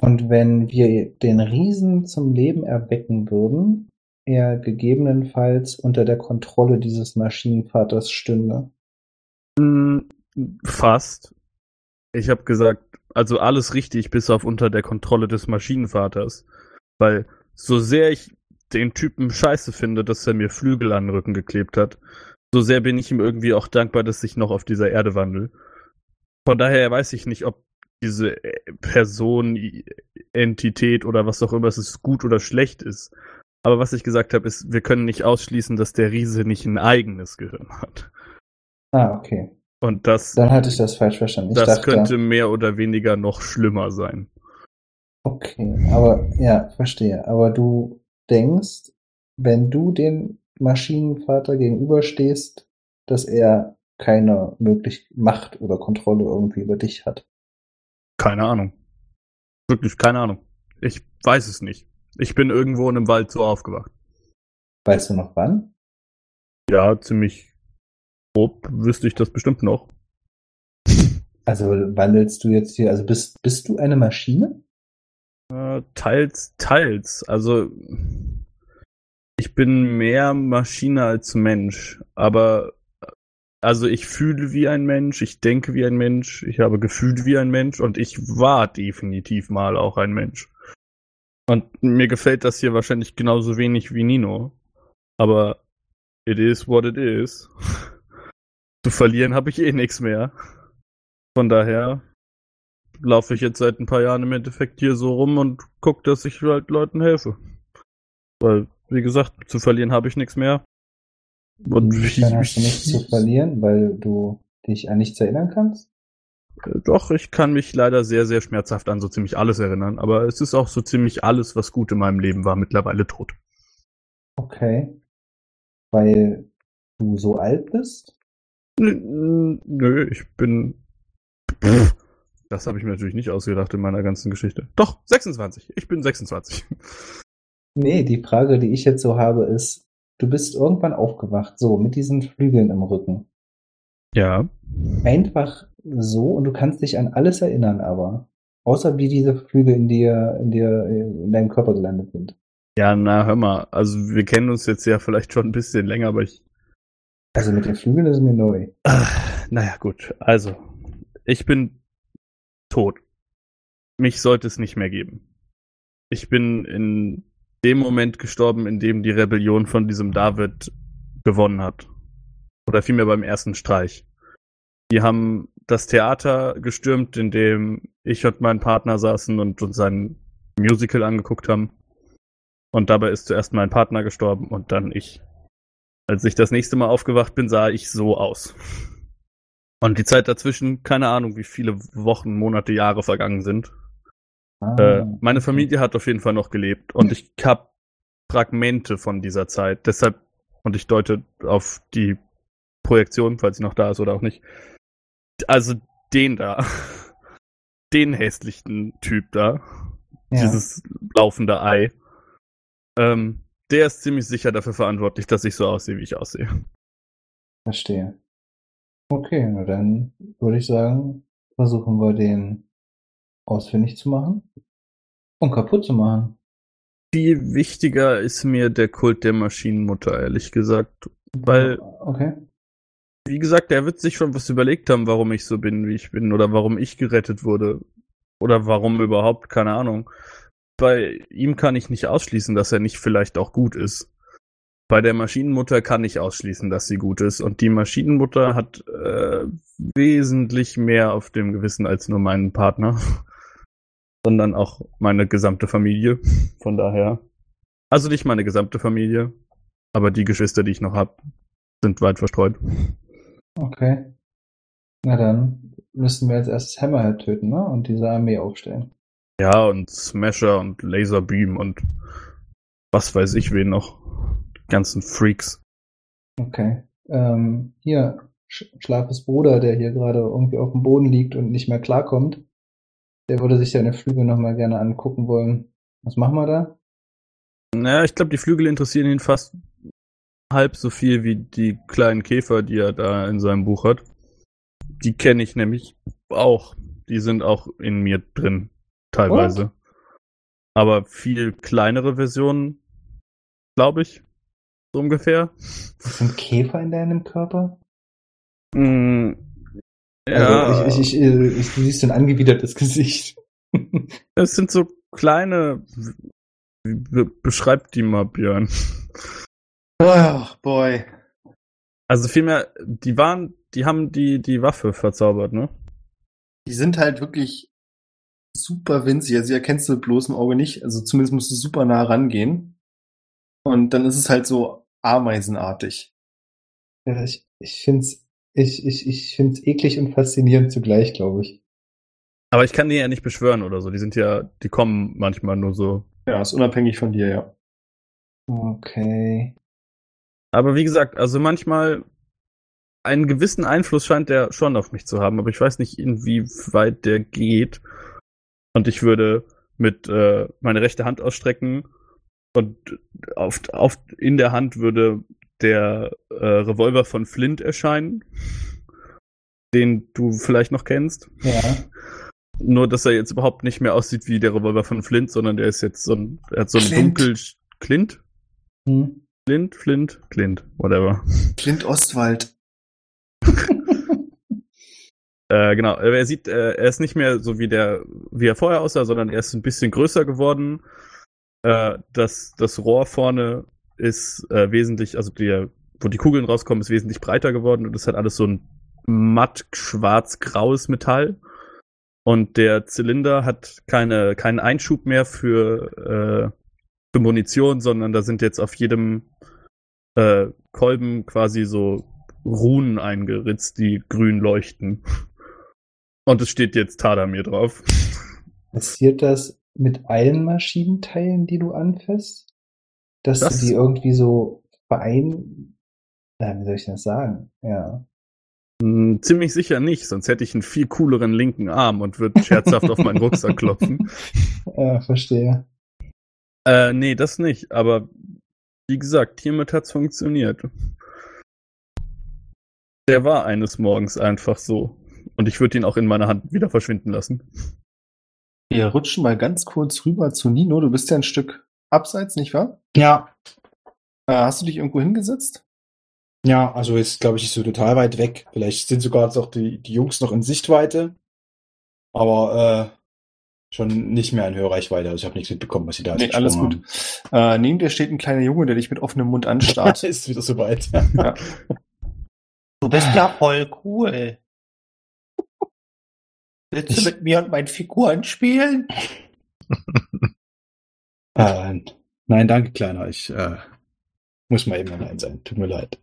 Und wenn wir den Riesen zum Leben erwecken würden, er gegebenenfalls unter der Kontrolle dieses Maschinenvaters stünde. Hm, Fast. Ich habe gesagt, also alles richtig, bis auf unter der Kontrolle des Maschinenvaters. Weil so sehr ich den Typen scheiße finde, dass er mir Flügel an den Rücken geklebt hat, so sehr bin ich ihm irgendwie auch dankbar, dass ich noch auf dieser Erde wandel. Von daher weiß ich nicht, ob diese äh, Person, Entität oder was auch immer es ist, gut oder schlecht ist. Aber was ich gesagt habe, ist, wir können nicht ausschließen, dass der Riese nicht ein eigenes Gehirn hat. Ah, okay. Und das Dann hatte ich das falsch verstanden. Ich das dachte, könnte mehr oder weniger noch schlimmer sein. Okay, aber ja, verstehe. Aber du denkst, wenn du den Maschinenvater gegenüberstehst, dass er keine mögliche Macht oder Kontrolle irgendwie über dich hat. Keine Ahnung. Wirklich keine Ahnung. Ich weiß es nicht. Ich bin irgendwo in einem Wald so aufgewacht. Weißt du noch wann? Ja, ziemlich grob wüsste ich das bestimmt noch. Also wandelst du jetzt hier, also bist, bist du eine Maschine? Äh, teils, teils. Also ich bin mehr Maschine als Mensch, aber also ich fühle wie ein Mensch, ich denke wie ein Mensch, ich habe gefühlt wie ein Mensch und ich war definitiv mal auch ein Mensch. Und mir gefällt das hier wahrscheinlich genauso wenig wie Nino. Aber it is what it is. Zu verlieren habe ich eh nichts mehr. Von daher laufe ich jetzt seit ein paar Jahren im Endeffekt hier so rum und gucke, dass ich halt Leuten helfe. Weil, wie gesagt, zu verlieren habe ich nichts mehr. Und Dann hast du nichts zu verlieren, weil du dich an nichts erinnern kannst? Äh, Doch, ich kann mich leider sehr, sehr schmerzhaft an so ziemlich alles erinnern, aber es ist auch so ziemlich alles, was gut in meinem Leben war, mittlerweile tot. Okay. Weil du so alt bist? N- Nö, ich bin. Pff, Das habe ich mir natürlich nicht ausgedacht in meiner ganzen Geschichte. Doch, 26. Ich bin 26. Nee, die Frage, die ich jetzt so habe, ist, du bist irgendwann aufgewacht, so, mit diesen Flügeln im Rücken. Ja. Einfach so und du kannst dich an alles erinnern, aber. Außer wie diese Flügel in dir, in dir, in deinem Körper gelandet sind. Ja, na, hör mal. Also, wir kennen uns jetzt ja vielleicht schon ein bisschen länger, aber ich. Also mit den Flügeln ist mir neu. Ah, naja, gut. Also, ich bin tot. Mich sollte es nicht mehr geben. Ich bin in dem Moment gestorben, in dem die Rebellion von diesem David gewonnen hat. Oder vielmehr beim ersten Streich. Die haben das Theater gestürmt, in dem ich und mein Partner saßen und uns ein Musical angeguckt haben. Und dabei ist zuerst mein Partner gestorben und dann ich. Als ich das nächste Mal aufgewacht bin, sah ich so aus. Und die Zeit dazwischen, keine Ahnung, wie viele Wochen, Monate, Jahre vergangen sind. Ah, Äh, meine. Familie hat auf jeden Fall noch gelebt und ich habe Fragmente von dieser Zeit. Deshalb, und ich deute auf die Projektion, falls sie noch da ist oder auch nicht. Also den da. Den hässlichen Typ da. Ja, Dieses laufende Ei. Ähm, der ist ziemlich sicher dafür verantwortlich, dass ich so aussehe, wie ich aussehe. verstehe. Okay, na dann würde ich sagen, versuchen wir den ausfindig zu machen und kaputt zu machen. Viel wichtiger ist mir der Kult der Maschinenmutter, ehrlich gesagt. Weil, Okay. wie gesagt, er wird sich schon was überlegt haben, warum ich so bin, wie ich bin, oder warum ich gerettet wurde. Oder warum überhaupt, keine Ahnung. Bei ihm kann ich nicht ausschließen, dass er nicht vielleicht auch gut ist. Bei der Maschinenmutter kann ich ausschließen, dass sie gut ist. Und die Maschinenmutter hat äh, wesentlich mehr auf dem Gewissen als nur meinen Partner, sondern auch meine gesamte Familie. Von daher. Also nicht meine gesamte Familie, aber die Geschwister, die ich noch habe, sind weit verstreut. Okay. Na dann müssen wir als erstes Hammerhead töten, ne? Und diese Armee aufstellen. Ja, und Smasher und Laserbeam und was weiß ich wen noch. Ganzen Freaks. Okay. Ähm, hier, Sch Schlafes Bruder, der hier gerade irgendwie auf dem Boden liegt und nicht mehr klarkommt. Der würde sich seine Flügel nochmal gerne angucken wollen. Was machen wir da? Naja, ich glaube, die Flügel interessieren ihn fast halb so viel wie die kleinen Käfer, die er da in seinem Buch hat. Die kenne ich nämlich auch. Die sind auch in mir drin, teilweise. Aber viel kleinere Versionen, glaube ich, so ungefähr. Sind Käfer in deinem Körper? Mm, Also ja, ich, ich, ich, äh, ich, du siehst ein angewidertes Gesicht. es sind so kleine. Be beschreib die mal, Björn. Oh, boy. Also vielmehr, die waren, die haben die, die Waffe verzaubert, ne? Die sind halt wirklich super winzig. Also, die erkennst du mit bloßem Auge nicht. Also, zumindest musst du super nah rangehen. Und dann ist es halt so ameisenartig. Ja, ich ich finde es ich, ich, ich find's eklig und faszinierend zugleich, glaube ich. Aber ich kann die ja nicht beschwören oder so. Die sind ja, die kommen manchmal nur so. Ja, ist unabhängig von dir, ja. Okay. Aber wie gesagt, also manchmal einen gewissen Einfluss scheint der schon auf mich zu haben, aber ich weiß nicht, inwieweit der geht. Und ich würde mit äh, meine rechte Hand ausstrecken und auf, auf in der Hand würde der äh, Revolver von Flint erscheinen, den du vielleicht noch kennst. Ja. Nur, dass er jetzt überhaupt nicht mehr aussieht wie der Revolver von Flint, sondern der ist jetzt so ein, er hat so ein Clint. dunkel Clint, Hm. Flint, Flint, Clint, whatever. Clint Ostwald. Äh, genau, er sieht, äh, er ist nicht mehr so wie der, wie er vorher aussah, sondern er ist ein bisschen größer geworden. Äh, das, das Rohr vorne ist äh, wesentlich, also der, wo die Kugeln rauskommen, ist wesentlich breiter geworden und es hat alles so ein matt schwarz-graues Metall. Und der Zylinder hat keine, keinen Einschub mehr für, äh, für Munition, sondern da sind jetzt auf jedem äh, Kolben quasi so Runen eingeritzt, die grün leuchten. Und es steht jetzt Tadamir drauf. Passiert das mit allen Maschinenteilen, die du anfasst? Dass Das- du die irgendwie so verein... Ja, wie soll ich das sagen? Ja. Hm, ziemlich sicher nicht, sonst hätte ich einen viel cooleren linken Arm und würde scherzhaft auf meinen Rucksack klopfen. Ja, verstehe. Äh, nee, das nicht, aber wie gesagt, hiermit hat's funktioniert. Der war eines Morgens einfach so. Und ich würde ihn auch in meiner Hand wieder verschwinden lassen. Wir rutschen mal ganz kurz rüber zu Nino. Du bist ja ein Stück abseits, nicht wahr? Ja, Äh, hast du dich irgendwo hingesetzt? ja, also ist, glaube ich, so total weit weg. Vielleicht sind sogar jetzt auch die, die Jungs noch in Sichtweite, aber äh, schon nicht mehr in Hörreichweite. Also ich habe nichts mitbekommen, was sie da Nee, alles gut. Äh, neben dir steht ein kleiner Junge, der dich mit offenem Mund anstarrt. ist wieder soweit. Du bist ja voll cool. Willst du Ich- mit mir und meinen Figuren spielen? äh, nein, danke, Kleiner. Ich äh, muss mal eben allein sein. Tut mir leid.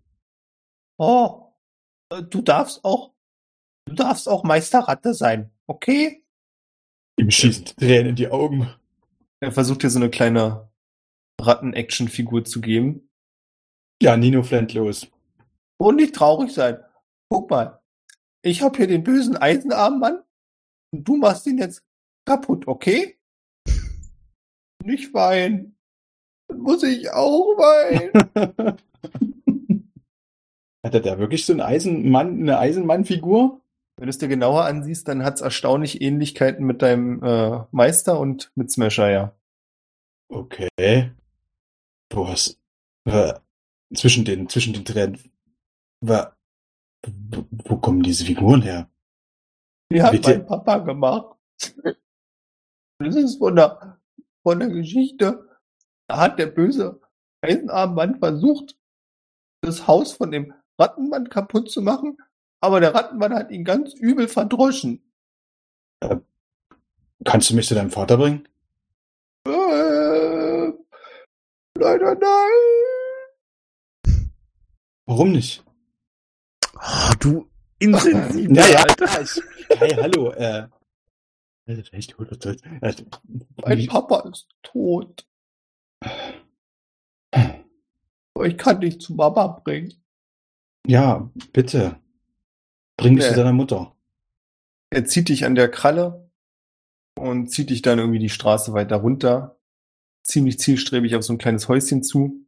Oh, äh, du darfst auch, du darfst auch Meisterratte sein, okay? Ihm schießen die Tränen in die Augen. er versucht dir so eine kleine Ratten-Action-Figur zu geben. Ja, Nino flennt los. Und nicht traurig sein. Guck mal, ich hab hier den bösen Eisenarmmann und du machst ihn jetzt kaputt, okay? Nicht weinen. Dann muss ich auch weinen. Hat er da wirklich so einen Eisenmann, eine Eisenmann-Figur? Wenn du es dir genauer ansiehst, dann hat es erstaunlich Ähnlichkeiten mit deinem äh, Meister und mit Smasher, ja. Okay. Du hast äh, zwischen den zwischen den Tränen. Wo kommen diese Figuren her? Die hat Bitte? mein Papa gemacht. Das ist von der, von der Geschichte. Da hat der böse Eisenarmmann versucht, das Haus von dem Rattenmann kaputt zu machen, aber der Rattenmann hat ihn ganz übel verdroschen. Kannst du mich zu deinem Vater bringen? Äh, leider nein. Warum nicht? Oh, du insensibler, Ja, ja. Alter. Ich, hey, hallo. Äh, echt, oder tot? Äh, Mein Papa ist tot. Aber ich kann dich zu Mama bringen. Ja, bitte. Bring mich Nee. zu deiner Mutter. Er zieht dich an der Kralle und zieht dich dann irgendwie die Straße weiter runter. Ziemlich zielstrebig auf so ein kleines Häuschen zu.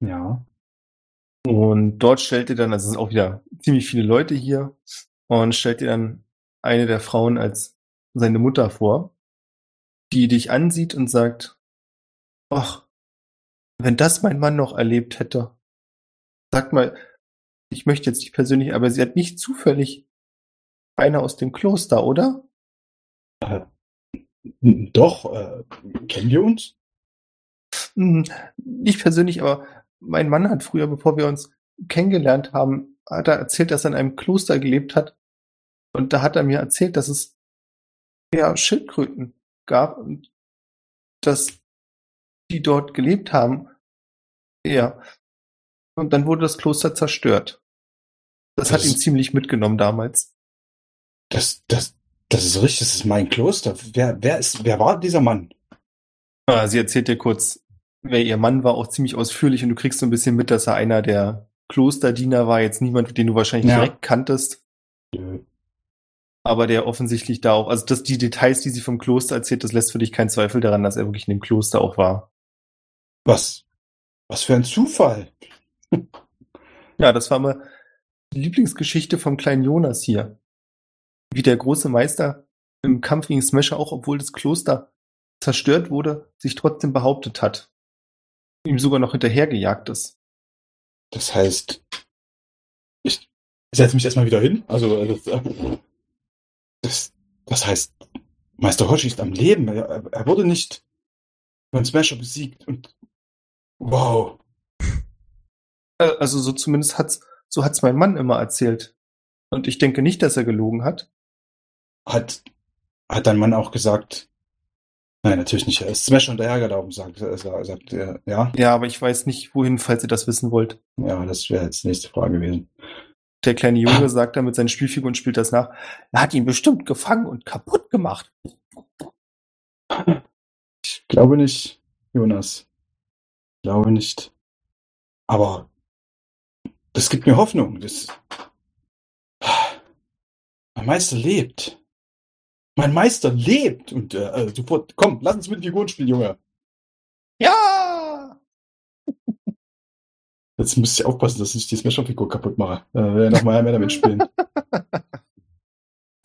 Ja. Und dort stellt ihr dann, also es sind auch wieder ziemlich viele Leute hier, und stellt dir dann eine der Frauen als seine Mutter vor, die dich ansieht und sagt, ach, wenn das mein Mann noch erlebt hätte. Sag mal, ich möchte jetzt nicht persönlich, aber sie hat nicht zufällig einer aus dem Kloster, oder? Doch, äh, kennen wir uns? Hm, Nicht persönlich, aber mein Mann hat früher, bevor wir uns kennengelernt haben, hat er erzählt, dass er in einem Kloster gelebt hat. Und da hat er mir erzählt, dass es ja Schildkröten gab und dass die dort gelebt haben. Ja. Und dann wurde das Kloster zerstört. Das, hat Das- ihn ziemlich mitgenommen damals. Das, das, das ist richtig, das ist mein Kloster. Wer, wer ist, wer war dieser Mann? Ah, Sie erzählt dir kurz, wer ihr Mann war, auch ziemlich ausführlich und du kriegst so ein bisschen mit, dass er einer der Klosterdiener war, jetzt niemand, den du wahrscheinlich Ja. direkt kanntest, aber der offensichtlich da auch, also dass die Details, die sie vom Kloster erzählt, das lässt für dich keinen Zweifel daran, dass er wirklich in dem Kloster auch war. Was, was für ein Zufall. Ja, das war mal die Lieblingsgeschichte vom kleinen Jonas hier. Wie der große Meister im Kampf gegen Smasher auch, obwohl das Kloster zerstört wurde, sich trotzdem behauptet hat. Ihm sogar noch hinterhergejagt ist. Das heißt, ich setze mich erstmal wieder hin. Also, das, äh, das, das heißt, Meister Hoshi ist am Leben. Er, er wurde nicht von Smasher besiegt und wow. Äh, Also so zumindest hat's, so hat's mein Mann immer erzählt. Und ich denke nicht, dass er gelogen hat. Hat, hat dein Mann auch gesagt, nein, natürlich nicht. Er ist Smasher hinterhergelaufen, sagt, äh, sagt, sagt er, ja. Ja, aber ich weiß nicht, wohin, falls ihr das wissen wollt. Ja, das wäre jetzt die nächste Frage gewesen. Der kleine Junge sagt dann mit seinen Spielfiguren und spielt das nach. Er hat ihn bestimmt gefangen und kaputt gemacht. Ich glaube nicht, Jonas. Ich glaube nicht. Aber das gibt mir Hoffnung. Das mein Meister lebt. Mein Meister lebt. Und äh, äh, sofort, komm, lass uns mit Figuren spielen, Junge. Ja! Jetzt müsste ich aufpassen, dass ich die Smasher-Figur kaputt mache. Äh, will noch mal mehr damit spielen.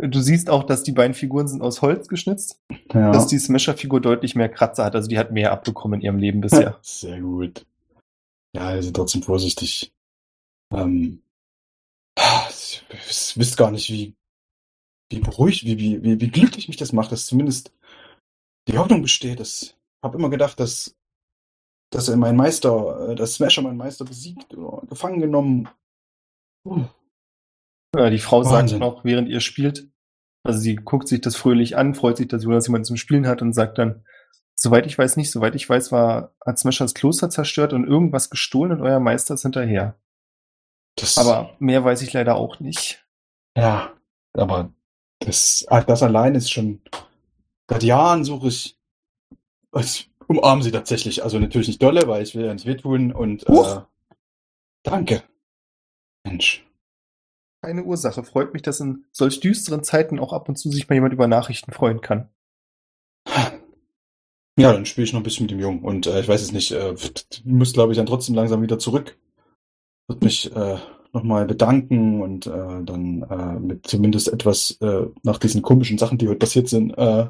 Du siehst auch, dass die beiden Figuren sind aus Holz geschnitzt, Ja. dass die Smasher-Figur deutlich mehr Kratzer hat. Also die hat mehr abbekommen in ihrem Leben bisher. Sehr gut. Ja, sind trotzdem vorsichtig. Ähm, ich wisst wisst gar nicht, wie, wie beruhigt, wie, wie, wie, wie glücklich mich das macht, dass zumindest die Hoffnung besteht. Ich habe immer gedacht, dass, dass er mein Meister, äh, dass Smasher meinen Meister besiegt oder gefangen genommen. Uh, Ja, die Frau sagt Wahnsinn. noch, während ihr spielt, also sie guckt sich das fröhlich an, freut sich, dass Jonas jemanden zum Spielen hat und sagt dann, soweit ich weiß nicht, soweit ich weiß, war, hat Smasher das Kloster zerstört und irgendwas gestohlen und euer Meister ist hinterher. das, Aber mehr weiß ich leider auch nicht. Ja, aber das, ah, das allein ist schon. Seit Jahren suche ich. Ich umarme sie tatsächlich. Also natürlich nicht dolle, weil ich will ja nicht wehtun und äh, danke. Mensch. Keine Ursache. Freut mich, dass in solch düsteren Zeiten auch ab und zu sich mal jemand über Nachrichten freuen kann. Ja, dann spiele ich noch ein bisschen mit dem Jungen. Und äh, ich weiß es nicht, äh, muss glaube ich dann trotzdem langsam wieder zurück. Wird mich äh, nochmal bedanken und äh, dann äh, mit zumindest etwas äh, nach diesen komischen Sachen, die heute passiert sind, äh,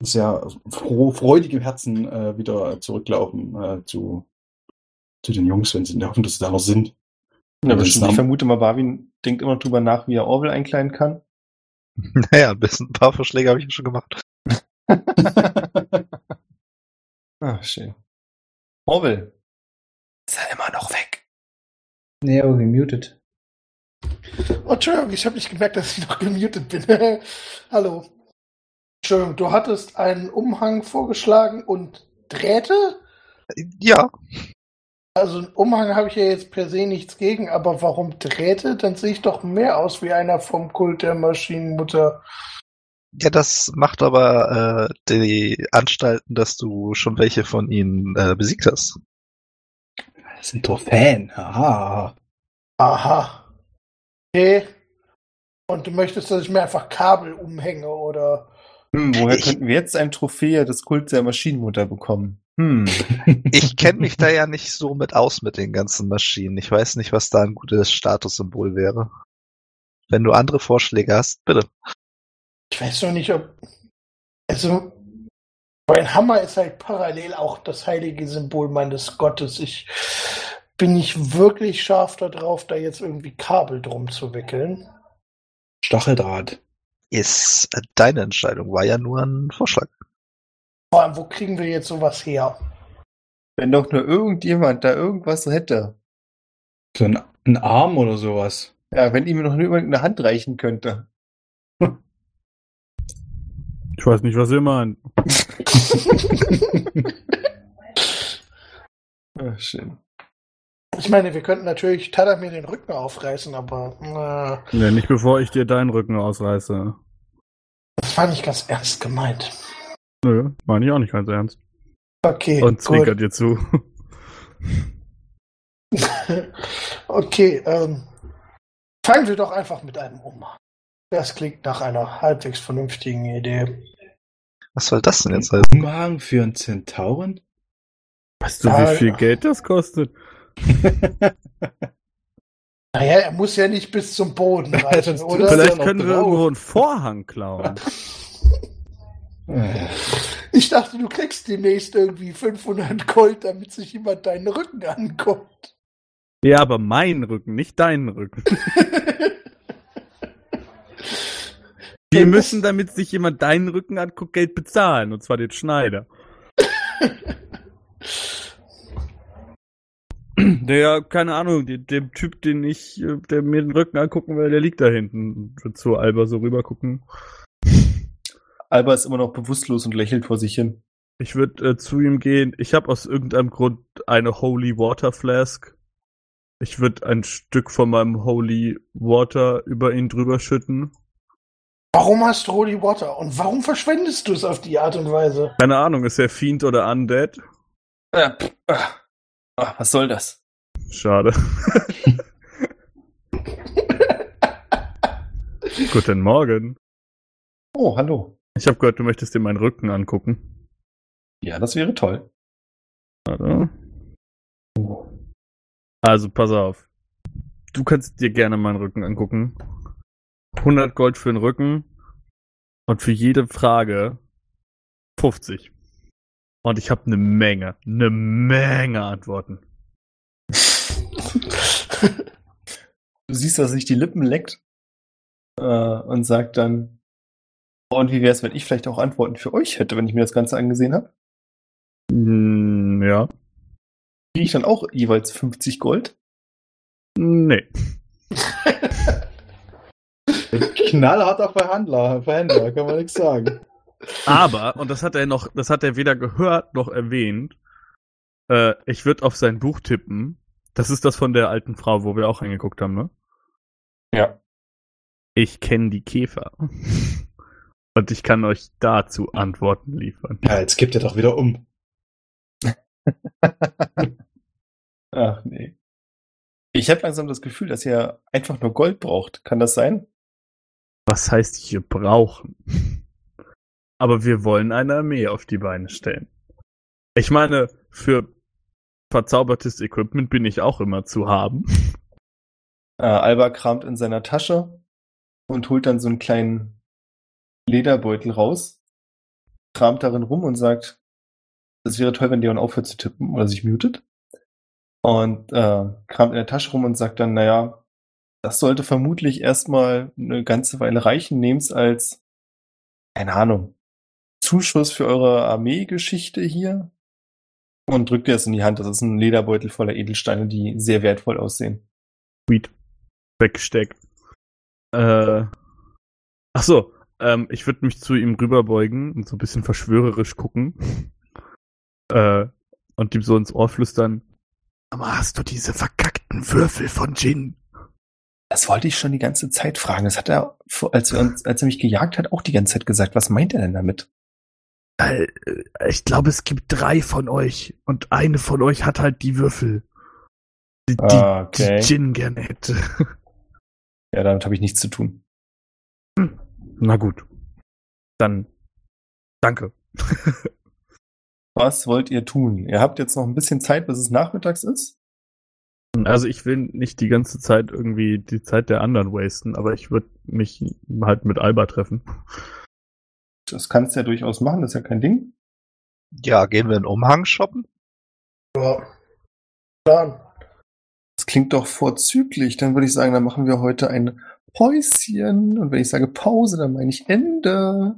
sehr froh, freudigem Herzen äh, wieder zurücklaufen äh, zu, zu den Jungs, wenn sie in der Hoffnung, dass sie da noch sind. Ja, bestimmt. Ich vermute mal, Barwin denkt immer drüber nach, wie er Orwell einkleiden kann. Naja, ein bisschen ein paar Vorschläge habe ich schon gemacht. Ah, schön. Orwell. Ist er immer noch aber gemutet. Oh, Entschuldigung, ich habe nicht gemerkt, dass ich noch gemutet bin. Hallo. Entschuldigung, du hattest einen Umhang vorgeschlagen und Drähte? Ja, Also einen Umhang habe ich ja jetzt per se nichts gegen, aber warum Drähte? Dann sehe ich doch mehr aus wie einer vom Kult der Maschinenmutter. ja, das macht aber äh, die Anstalten, dass du schon welche von ihnen äh, besiegt hast. Sind doch Fan. Haha. Aha. Okay. Und du möchtest, dass ich mir einfach Kabel umhänge oder Hm, woher Ich- könnten wir jetzt ein Trophäe des Kults der Maschinenmutter bekommen? Hm. Ich kenne mich da ja nicht so mit aus mit den ganzen Maschinen. Ich weiß nicht, was da ein gutes Statussymbol wäre. Wenn du andere Vorschläge hast, bitte. Ich weiß noch nicht, ob. Also, mein Hammer ist halt parallel auch das heilige Symbol meines Gottes. Ich bin nicht wirklich scharf darauf, da jetzt irgendwie Kabel drum zu wickeln. Stacheldraht. Ist deine Entscheidung, war ja nur ein Vorschlag. Vor allem, wo kriegen wir jetzt sowas her? Wenn doch nur irgendjemand da irgendwas hätte. So ein, ein Arm oder sowas. Ja, wenn ihm noch nur jemand eine Hand reichen könnte. Ich weiß nicht, was ihr meint. Ah, schön. Ich meine, wir könnten natürlich Tadamir den Rücken aufreißen, aber äh, Nee, nicht bevor ich dir deinen Rücken ausreiße. das war nicht ganz ernst gemeint. Nö, meine ich auch nicht ganz ernst. Okay, Und zwinkert dir zu. okay, ähm, fangen wir doch einfach mit einem um. Das klingt nach einer halbwegs vernünftigen Idee. Was soll das denn jetzt heißen? Umhang für einen Zentauren? Weißt du, wie viel ja. Geld das kostet? Naja, er muss ja nicht bis zum Boden reichen, Sonst oder? Vielleicht können wir drauf. irgendwo einen Vorhang klauen. Äh, Ich dachte, du kriegst demnächst irgendwie 500 Gold, damit sich jemand deinen Rücken anguckt. Ja, aber meinen Rücken, nicht deinen Rücken. Wir müssen, damit sich jemand deinen Rücken anguckt, Geld bezahlen. Und zwar den Schneider. Der, keine Ahnung, dem, dem Typ, den ich, äh, der mir den Rücken angucken will, der liegt da hinten. Und wird zu Alba so rüber gucken. Alba ist immer noch bewusstlos und lächelt vor sich hin. Ich würde äh, zu ihm gehen. Ich habe aus irgendeinem Grund eine Holy Water Flask. Ich würde ein Stück von meinem Holy Water über ihn drüber schütten. Warum hast du Holy Water? Und warum verschwendest du es auf die Art und Weise? Keine Ahnung, ist er Fiend oder Undead? Ah, pff, ah. Ah, was soll das? Schade. Guten Morgen. Oh, hallo. Ich habe gehört, du möchtest dir meinen Rücken angucken. Ja, das wäre toll. Warte. Also, pass auf. Du kannst dir gerne meinen Rücken angucken. 100 Gold für den Rücken. Und für jede Frage 50. Und ich habe eine Menge, eine Menge Antworten. Du siehst, dass sich die Lippen leckt äh, und sagt dann, und wie wäre es, wenn ich vielleicht auch Antworten für euch hätte, wenn ich mir das Ganze angesehen habe? Hm, ja. Kriege ich dann auch jeweils 50 Gold? Nee. Knallharter Verhandler, Verhändler, kann man nichts sagen. Aber, und das hat er noch, das hat er weder gehört noch erwähnt, äh, ich würde auf sein Buch tippen. Das ist das von der alten Frau, wo wir auch reingeguckt haben, ne? Ja. Ich kenne die Käfer. Und ich kann euch dazu Antworten liefern. Ja, jetzt kippt er doch wieder um. Ach nee. Ich habe langsam das Gefühl, dass ihr einfach nur Gold braucht. Kann das sein? Was heißt hier brauchen? Aber wir wollen eine Armee auf die Beine stellen. Ich meine, für verzaubertes Equipment bin ich auch immer zu haben. Äh, Alba kramt in seiner Tasche und holt dann so einen kleinen Lederbeutel raus, kramt darin rum und sagt, es wäre toll, wenn Leon aufhört zu tippen oder sich mutet. Und äh, kramt in der Tasche rum und sagt dann, naja, das sollte vermutlich erstmal eine ganze Weile reichen. Nehmt's als, keine Ahnung, Zuschuss für eure Armeegeschichte hier. Und drückt dir das in die Hand. Das ist ein Lederbeutel voller Edelsteine, die sehr wertvoll aussehen. Sweet. Weggesteckt. Äh, ach so, ähm, ich würde mich zu ihm rüberbeugen und so ein bisschen verschwörerisch gucken. Äh, und ihm so ins Ohr flüstern. Aber hast du diese verkackten Würfel von Jin? Das wollte ich schon die ganze Zeit fragen. Das hat er, als er, uns, als er mich gejagt hat, auch die ganze Zeit gesagt. Was meint er denn damit? Äh, ich glaube, es gibt drei von euch und eine von euch hat halt die Würfel. Die, okay. die Jin gerne hätte. Ja, damit habe ich nichts zu tun. Na gut. Dann Danke. Was wollt ihr tun? Ihr habt jetzt noch ein bisschen Zeit, bis es nachmittags ist. Also ich will nicht die ganze Zeit irgendwie die Zeit der anderen wasten, aber ich würde mich halt mit Alba treffen. Das kannst du ja durchaus machen, das ist ja kein Ding. Ja, gehen wir einen Umhang shoppen? Ja. Plan. Das klingt doch vorzüglich. Dann würde ich sagen, dann machen wir heute ein Päuschen. Und wenn ich sage Pause, dann meine ich Ende.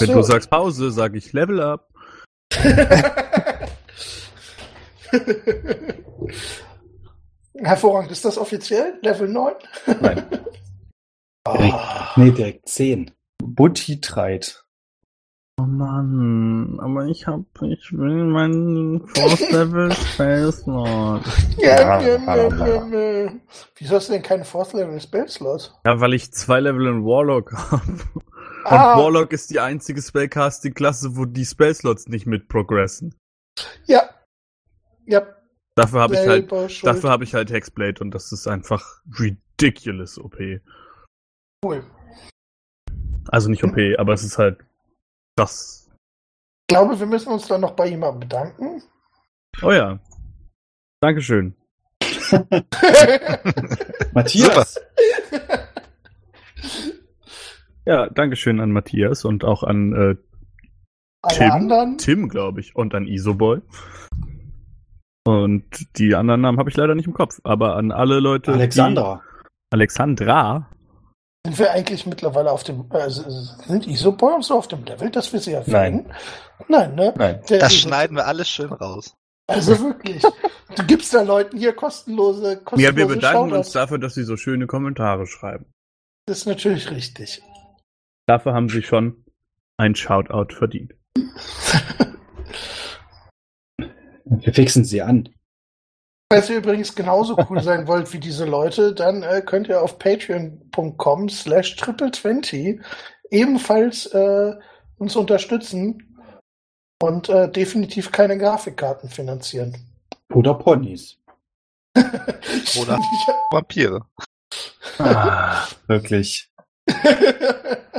Ach Wenn so. du sagst Pause, sage ich Level up. Hervorragend. Ist das offiziell? Level 9? Nein. Ah. Nee, direkt 10. Butti treit. Oh Mann, aber ich hab, ich will meinen Force Level Space Lord. Ja, Ja, ja, ja, ja. Wieso hast du denn keinen Fourth Level Spellslot? Ja, weil ich zwei Level in Warlock habe. Und Ah. Warlock ist die einzige Spellcasting-Klasse, wo die Spellslots nicht mit progressen. Ja. Ja. Dafür habe ich halt, schuld. dafür habe ich halt Hexblade und das ist einfach ridiculous OP. Cool. Also nicht OP, aber es ist halt krass. Ich glaube, wir müssen uns dann noch bei jemandem bedanken. Oh ja. Dankeschön. Matthias! Ja, Dankeschön an Matthias und auch an äh, Tim, anderen. Tim, glaube ich, und an Isoboy. Und die anderen Namen habe ich leider nicht im Kopf, aber an alle Leute. Alexandra. Die, Alexandra. Sind wir eigentlich mittlerweile auf dem, also sind Isoboy und so auf dem Level, dass wir sie erwähnen? Nein, ne? Nein. Der Das schneiden wir alles schön raus. Also wirklich. Du gibst da Leuten hier kostenlose, kostenlose Ja, wir bedanken uns Shoutouts. dafür, dass sie so schöne Kommentare schreiben. Das ist natürlich richtig. Dafür haben sie schon ein Shoutout verdient. Wir fixen sie an. Falls ihr übrigens genauso cool sein wollt wie diese Leute, dann äh, könnt ihr auf patreon.com slash triple20 ebenfalls äh, uns unterstützen und äh, definitiv keine Grafikkarten finanzieren. Oder Ponys. Oder- Vampire. Ah, wirklich.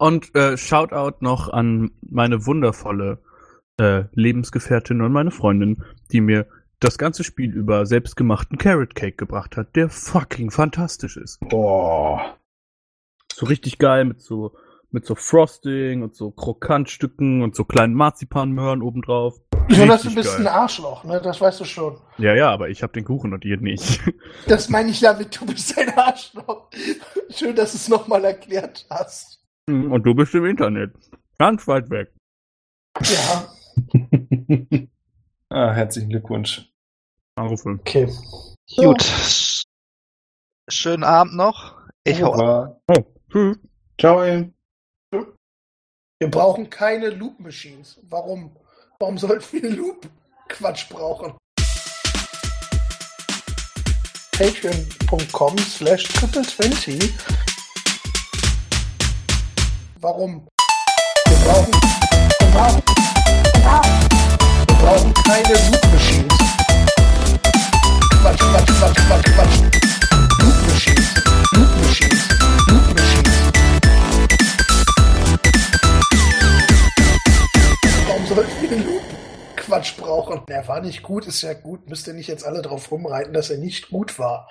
Und äh, Shoutout noch an meine wundervolle äh, Lebensgefährtin und meine Freundin, die mir das ganze Spiel über selbstgemachten Carrot Cake gebracht hat, der fucking fantastisch ist. Boah. So richtig geil mit so mit so Frosting und so Krokantstücken und so kleinen Marzipanmöhren obendrauf. Jonas, du Richtig bist geil. ein Arschloch, ne? Das weißt du schon. Ja, ja, aber ich hab den Kuchen und ihr nicht. Das meine ich damit, du bist ein Arschloch. Schön, dass du es nochmal erklärt hast. Und du bist im Internet. Ganz weit weg. Ja, Ah, herzlichen Glückwunsch. Anrufe. okay. Gut. Schönen Abend noch. Ich hau ab. Aber Oh, tschüss. Ciao. ey. Wir brauchen keine Loop Machines. Warum? Warum sollten wir Loop Quatsch brauchen? Patreon.com slash triple20 Warum? Wir brauchen, wir brauchen, wir brauchen keine Loop Machines. Quatsch, Quatsch, Quatsch, Quatsch, Quatsch. Loop Machines, Loop Machines, Loop Machines. Warum sollten wir Loop Quatsch brauchen? Er war nicht gut, ist ja gut. Müsst ihr nicht jetzt alle drauf rumreiten, dass er nicht gut war.